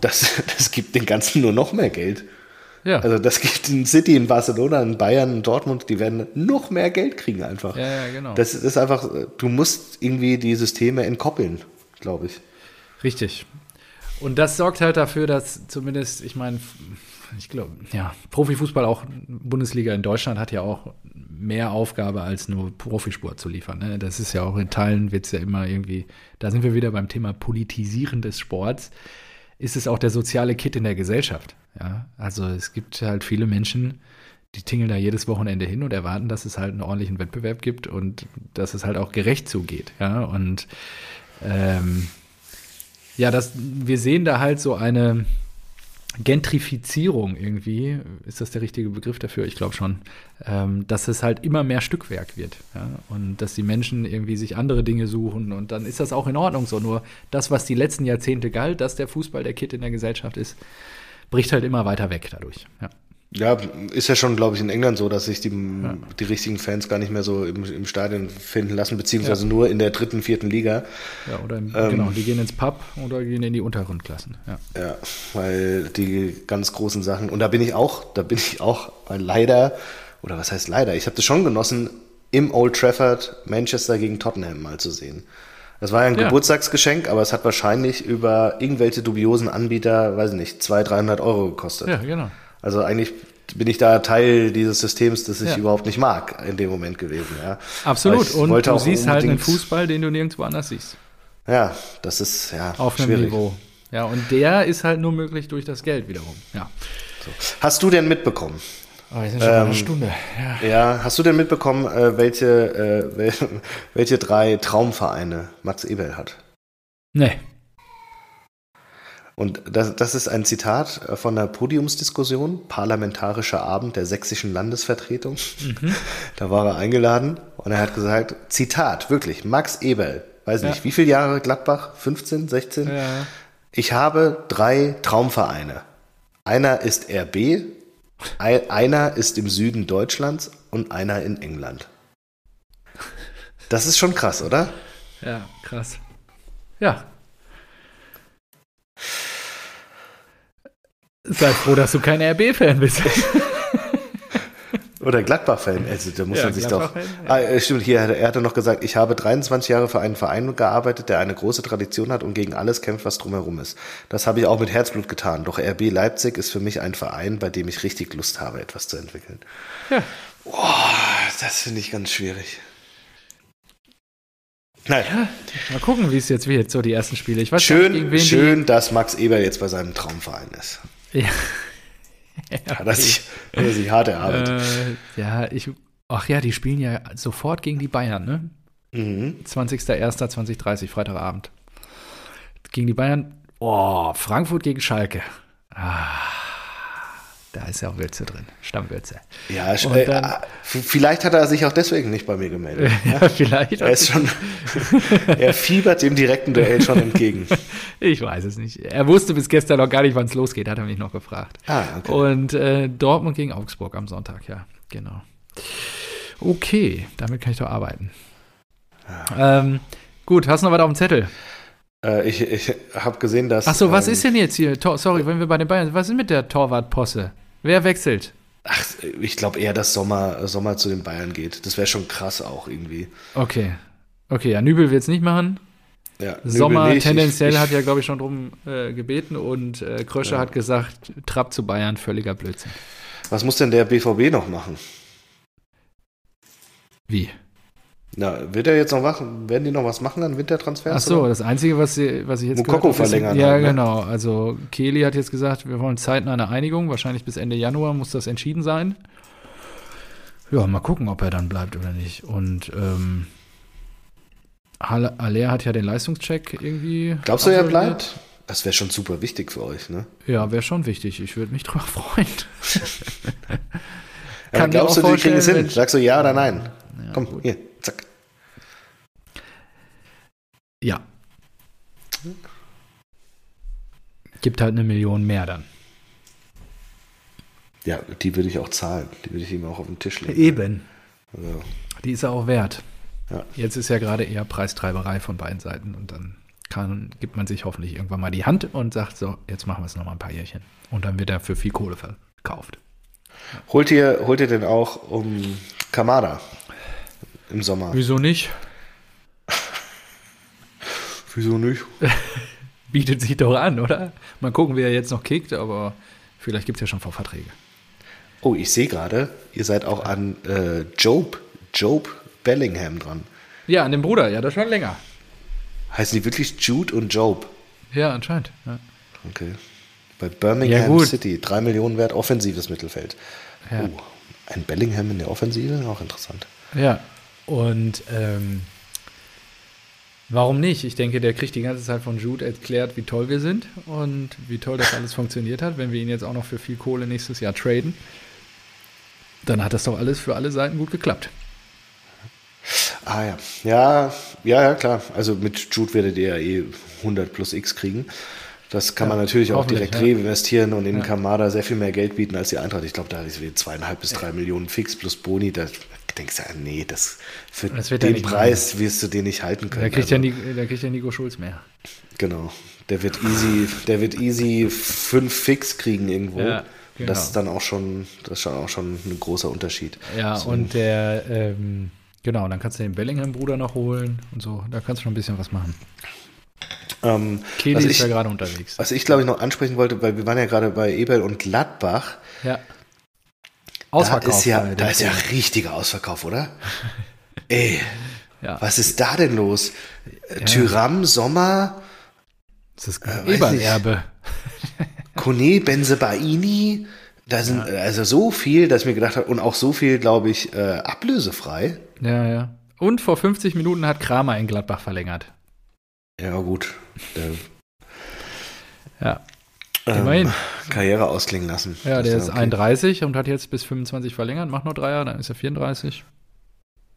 das, das gibt den Ganzen nur noch mehr Geld. Ja. Also das gibt in City, in Barcelona, in Bayern, in Dortmund, die werden noch mehr Geld kriegen einfach. Ja, ja, genau. Das ist einfach, du musst irgendwie die Systeme entkoppeln, glaube ich. Richtig. Und das sorgt halt dafür, dass zumindest, ich meine, ich glaube, ja, Profifußball, auch Bundesliga in Deutschland, hat ja auch mehr Aufgabe als nur Profisport zu liefern. Ne? Das ist ja auch in Teilen, wird es ja immer irgendwie, da sind wir wieder beim Thema Politisieren des Sports, ist es auch der soziale Kit in der Gesellschaft. Ja, also es gibt halt viele Menschen, die tingeln da jedes Wochenende hin und erwarten, dass es halt einen ordentlichen Wettbewerb gibt und dass es halt auch gerecht zugeht. Ja, und ähm, ja, das, wir sehen da halt so eine Gentrifizierung irgendwie, ist das der richtige Begriff dafür? Ich glaube schon, ähm, dass es halt immer mehr Stückwerk wird ja? und dass die Menschen irgendwie sich andere Dinge suchen und dann ist das auch in Ordnung so. Nur das, was die letzten Jahrzehnte galt, dass der Fußball der Kit in der Gesellschaft ist, bricht halt immer weiter weg dadurch. Ja. Ja, ist ja schon, glaube ich, in England so, dass sich die, ja. die richtigen Fans gar nicht mehr so im, im Stadion finden lassen, beziehungsweise ja. nur in der dritten, vierten Liga. Ja, oder im, ähm, genau, die gehen ins Pub oder gehen in die unteren Klassen. Ja. ja, weil die ganz großen Sachen, und da bin ich auch, da bin ich auch leider, oder was heißt leider, ich habe das schon genossen, im Old Trafford Manchester gegen Tottenham mal zu sehen. Das war ja ein ja. Geburtstagsgeschenk, aber es hat wahrscheinlich über irgendwelche dubiosen Anbieter, weiß ich nicht, 200, 300 Euro gekostet. Ja, genau. Also eigentlich bin ich da Teil dieses Systems, das ich ja. überhaupt nicht mag in dem Moment gewesen. Ja. Absolut. Und du siehst halt einen Fußball, den du nirgendwo anders siehst. Ja, das ist ja auf einem schwierig. Niveau. Ja, und der ist halt nur möglich durch das Geld wiederum. Ja. So. Hast du denn mitbekommen, Oh, jetzt sind schon ähm, eine Stunde. Ja. ja. hast du denn mitbekommen, äh, welche, äh, welche drei Traumvereine Max Ebel hat? Nee. Und das, das ist ein Zitat äh, von der Podiumsdiskussion, Parlamentarischer Abend der sächsischen Landesvertretung. Mhm. Da war er eingeladen und er hat gesagt, Zitat, wirklich, Max Eberl, weiß nicht, wie viele Jahre Gladbach? 15, 16? Ja. Ich habe drei Traumvereine. Einer ist RB, einer ist im Süden Deutschlands und einer in England. Das ist schon krass, oder? Ja, krass. Ja. Sei froh, dass du kein RB-Fan bist. Oder Gladbach-Fan. Also, da muss ja, man sich doch. Ah, äh, stimmt, hier, er hatte noch gesagt, ich habe 23 Jahre für einen Verein gearbeitet, der eine große Tradition hat und gegen alles kämpft, was drumherum ist. Das habe ich auch mit Herzblut getan. Doch RB Leipzig ist für mich ein Verein, bei dem ich richtig Lust habe, etwas zu entwickeln. Ja. Boah, das finde ich ganz schwierig. Naja. Ja, mal gucken, wie es jetzt wird, so die ersten Spiele. Ich weiß schön, nicht, schön, dass Max Eber jetzt bei seinem Traumverein ist. Ja. Ja hat er sich hart erarbeitet. Äh, ja, ich, ach ja, die spielen ja sofort gegen die Bayern, ne? Mhm. 20.01.2030, Freitagabend. Gegen die Bayern. Oh, Frankfurt gegen Schalke. Ah. Da ist ja auch Würze drin, Stammwürze. Ja, äh, dann, äh, vielleicht hat er sich auch deswegen nicht bei mir gemeldet. ja, ja, vielleicht. Er ist schon, er fiebert dem direkten Duell schon entgegen. Ich weiß es nicht. Er wusste bis gestern noch gar nicht, wann es losgeht, hat er mich noch gefragt. Ah, okay. Und äh, Dortmund gegen Augsburg am Sonntag, ja, genau. Okay, damit kann ich doch arbeiten. Ja. Ähm, gut, hast du noch was auf dem Zettel? Äh, ich ich habe gesehen, dass. Achso, was ähm, ist denn jetzt hier? Tor, sorry, wenn wir bei den Bayern. Was ist mit der Torwartposse? Wer wechselt? Ach, ich glaube eher, dass Sommer, Sommer zu den Bayern geht. Das wäre schon krass auch irgendwie. Okay. Okay, ja, Nübel wird es nicht machen. Ja, Sommer nicht. tendenziell ich, hat ja, glaube ich, schon drum äh, gebeten und äh, Krösche ja. hat gesagt, Trapp zu Bayern, völliger Blödsinn. Was muss denn der BVB noch machen? Wie? Na, wird er jetzt noch machen? Werden die noch was machen an Wintertransfers? Ach so, oder? das Einzige, was, sie, was ich jetzt Mukoko gehört verlängern. Ja, haben, ne? genau. Also Kehli hat jetzt gesagt, wir wollen zeitnah eine Einigung. Wahrscheinlich bis Ende Januar muss das entschieden sein. Ja, mal gucken, ob er dann bleibt oder nicht. Und ähm, Aller hat ja den Leistungscheck irgendwie. Glaubst du, er bleibt? Das wäre schon super wichtig für euch, ne? Ja, wäre schon wichtig. Ich würde mich drüber freuen. ja, glaubst du, die kriegen es hin? Sagst du ja oder nein? Ja, Komm, gut. hier. Ja. Gibt halt eine Million mehr dann. Ja, die würde ich auch zahlen. Die würde ich ihm auch auf den Tisch legen. Eben. Also. Die ist er auch wert. Ja. Jetzt ist ja gerade eher Preistreiberei von beiden Seiten und dann kann, gibt man sich hoffentlich irgendwann mal die Hand und sagt so, jetzt machen wir es nochmal ein paar Jährchen. Und dann wird er für viel Kohle verkauft. Holt ihr, holt ihr denn auch um Kamada? im Sommer. Wieso nicht? Wieso nicht? Bietet sich doch an, oder? Mal gucken, wie er jetzt noch kickt, aber vielleicht gibt es ja schon Vorverträge. Oh, ich sehe gerade, ihr seid auch an äh, Job, Job Bellingham dran. Ja, an dem Bruder, ja, das schon länger. Heißen die wirklich Jude und Job? Ja, anscheinend. Ja. Okay. Bei Birmingham ja, City, drei Millionen wert, offensives Mittelfeld. Ja. Oh, ein Bellingham in der Offensive, auch interessant. Ja, und ähm, warum nicht? Ich denke, der kriegt die ganze Zeit von Jude erklärt, wie toll wir sind und wie toll das alles funktioniert hat. Wenn wir ihn jetzt auch noch für viel Kohle nächstes Jahr traden, dann hat das doch alles für alle Seiten gut geklappt. Ah ja, ja, ja, ja, klar. Also mit Jude werdet ihr ja eh 100 plus X kriegen. Das kann ja, man natürlich auch direkt ja. reinvestieren und in ja. Kamada sehr viel mehr Geld bieten als die Eintracht. Ich glaube, da ist wie zweieinhalb bis drei Millionen fix plus Boni. Da denkst du, nee, das für das den Preis mehr. wirst du den nicht halten können. Da kriegt, also. ja, da kriegt ja Nico Schulz mehr. Genau. Der wird easy, der wird easy fünf fix kriegen irgendwo. Ja, genau. Das ist dann auch schon, das ist schon auch schon ein großer Unterschied. Ja, so. und der, ähm, genau, dann kannst du den Bellingham-Bruder noch holen und so. Da kannst du schon ein bisschen was machen. Ähm, Kelly ist ich, ja gerade unterwegs. Was ich, glaube ich, noch ansprechen wollte, weil wir waren ja gerade bei Ebel und Gladbach. Ja. Ausverkauf. Da ist ja, da ist ja richtiger Ausverkauf, oder? Ey, ja. was ist da denn los? Ja. Tyram, Sommer. Das ist äh, Ebererbe. Kone Benzebaini. Da sind ja. also so viel, dass ich mir gedacht habe, und auch so viel, glaube ich, äh, ablösefrei. Ja, ja. Und vor 50 Minuten hat Kramer in Gladbach verlängert. Ja, gut. ja. Ähm. Karriere ausklingen lassen. Ja, der ist, okay. 31 und hat jetzt bis 25 verlängert, macht nur drei Jahre, dann ist er 34.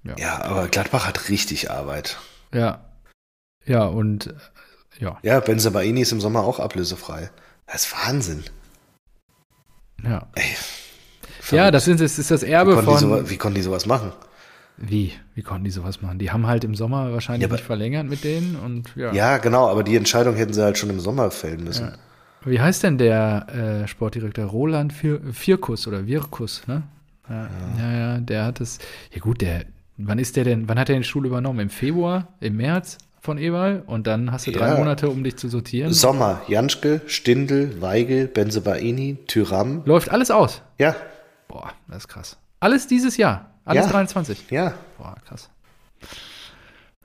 Ja. ja, aber Gladbach hat richtig Arbeit. Ja. Ja, und äh, ja. Ja, Benzabaini ist im Sommer auch ablösefrei. Das ist Wahnsinn. Ja. Ey, ja, das ist, das ist das Erbe wie von. So, wie konnten die sowas machen? Wie? Wie konnten die sowas machen? Die haben halt im Sommer wahrscheinlich Ja, nicht verlängert mit denen und ja. Ja, genau, aber die Entscheidung hätten sie halt schon im Sommer fällen müssen. Ja. Wie heißt denn der äh, Sportdirektor? Roland Fir Firkus oder Wirkus, ne? Ja, ja, ja, der hat es. Ja gut, der, wann ist der denn, wann hat er den Stuhl übernommen? Im Februar, im März von Ewald? Und dann hast du drei Ja. Monate, um dich zu sortieren. Sommer, Janschke, Stindl, Weigel, Benzebaini, Tyram. Läuft alles aus. Ja, Boah, das ist krass. Alles dieses Jahr. Alles Ja. 23. ja. Boah, krass.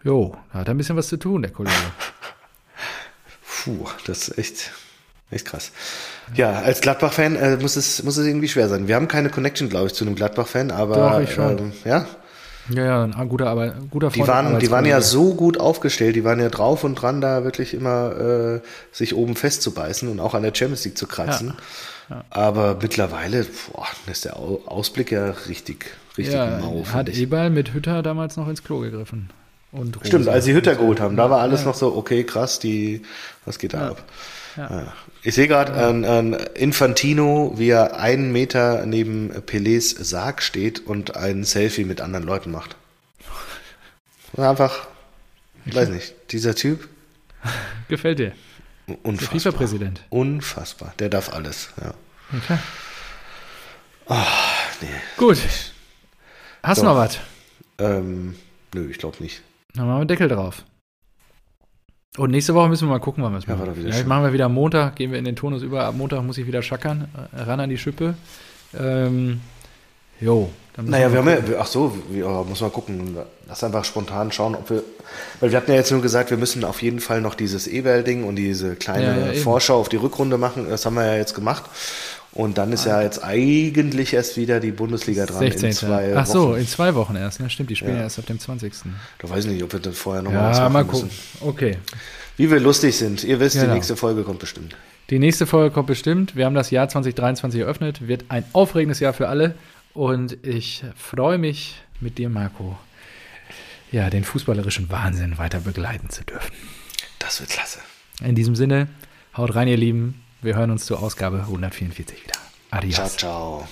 Jo, da hat er ein bisschen was zu tun, der Kollege. Puh, das ist echt, echt krass. Ja, als Gladbach-Fan äh, muss, es, muss es irgendwie schwer sein. Wir haben keine Connection, glaube ich, zu einem Gladbach-Fan, aber Doch, ich schon. ähm, ja, Ja, ja, ein guter, aber guter die Freund. waren, die waren ja so gut aufgestellt, die waren ja drauf und dran, da wirklich immer äh, sich oben festzubeißen und auch an der Champions League zu kratzen. Aber mittlerweile boah, ist der Au- Ausblick ja richtig, richtig Ja, mau. hat. Eberl mit Hütter damals noch ins Klo gegriffen. Und Stimmt, als sie Hütter geholt haben, da war alles Ja. noch so, okay, krass, die, was geht da ab? Ja. Ich sehe gerade an, an Infantino, wie er einen Meter neben Pelés Sarg steht und ein Selfie mit anderen Leuten macht. Einfach, ich weiß nicht, dieser Typ, Gefällt dir. Unfassbar. FIFA-Präsident. Unfassbar, der darf alles. Ja. Okay. Nee, Gut. Hast du noch was? ähm, nö, ich glaube nicht. Dann machen wir einen Deckel drauf. Und nächste Woche müssen wir mal gucken, wann wir es Ja, machen. schön. machen wir wieder am Montag, gehen wir in den Turnus über. Ab Montag muss ich wieder schackern, äh, ran an die Schippe. Ähm, jo. Naja, wir haben ja, ach so, wir, oh, muss mal gucken. Lass einfach spontan schauen, ob wir, weil wir hatten ja jetzt nur gesagt, wir müssen auf jeden Fall noch dieses E-Mail-Ding und diese kleine Ja, ja. Vorschau auf die Rückrunde machen. Das haben wir ja jetzt gemacht. Und dann ist ja jetzt eigentlich erst wieder die Bundesliga dran 16. in zwei Ach so, Wochen. in zwei Wochen erst. Ne? Stimmt, die spielen Ja. ja. erst ab dem 20. Da weiß ich nicht, ob wir dann vorher noch mal was Ja, machen mal müssen. gucken. Okay. Wie wir lustig sind. Ihr wisst, Genau. die nächste Folge kommt bestimmt. Die nächste Folge kommt bestimmt. Wir haben das Jahr 2023 eröffnet. Wird ein aufregendes Jahr für alle. Und ich freue mich mit dir, Marco, ja, den fußballerischen Wahnsinn weiter begleiten zu dürfen. Das wird klasse. In diesem Sinne, haut rein, ihr Lieben. Wir hören uns zur Ausgabe 144 wieder. Adios. Ciao, ciao.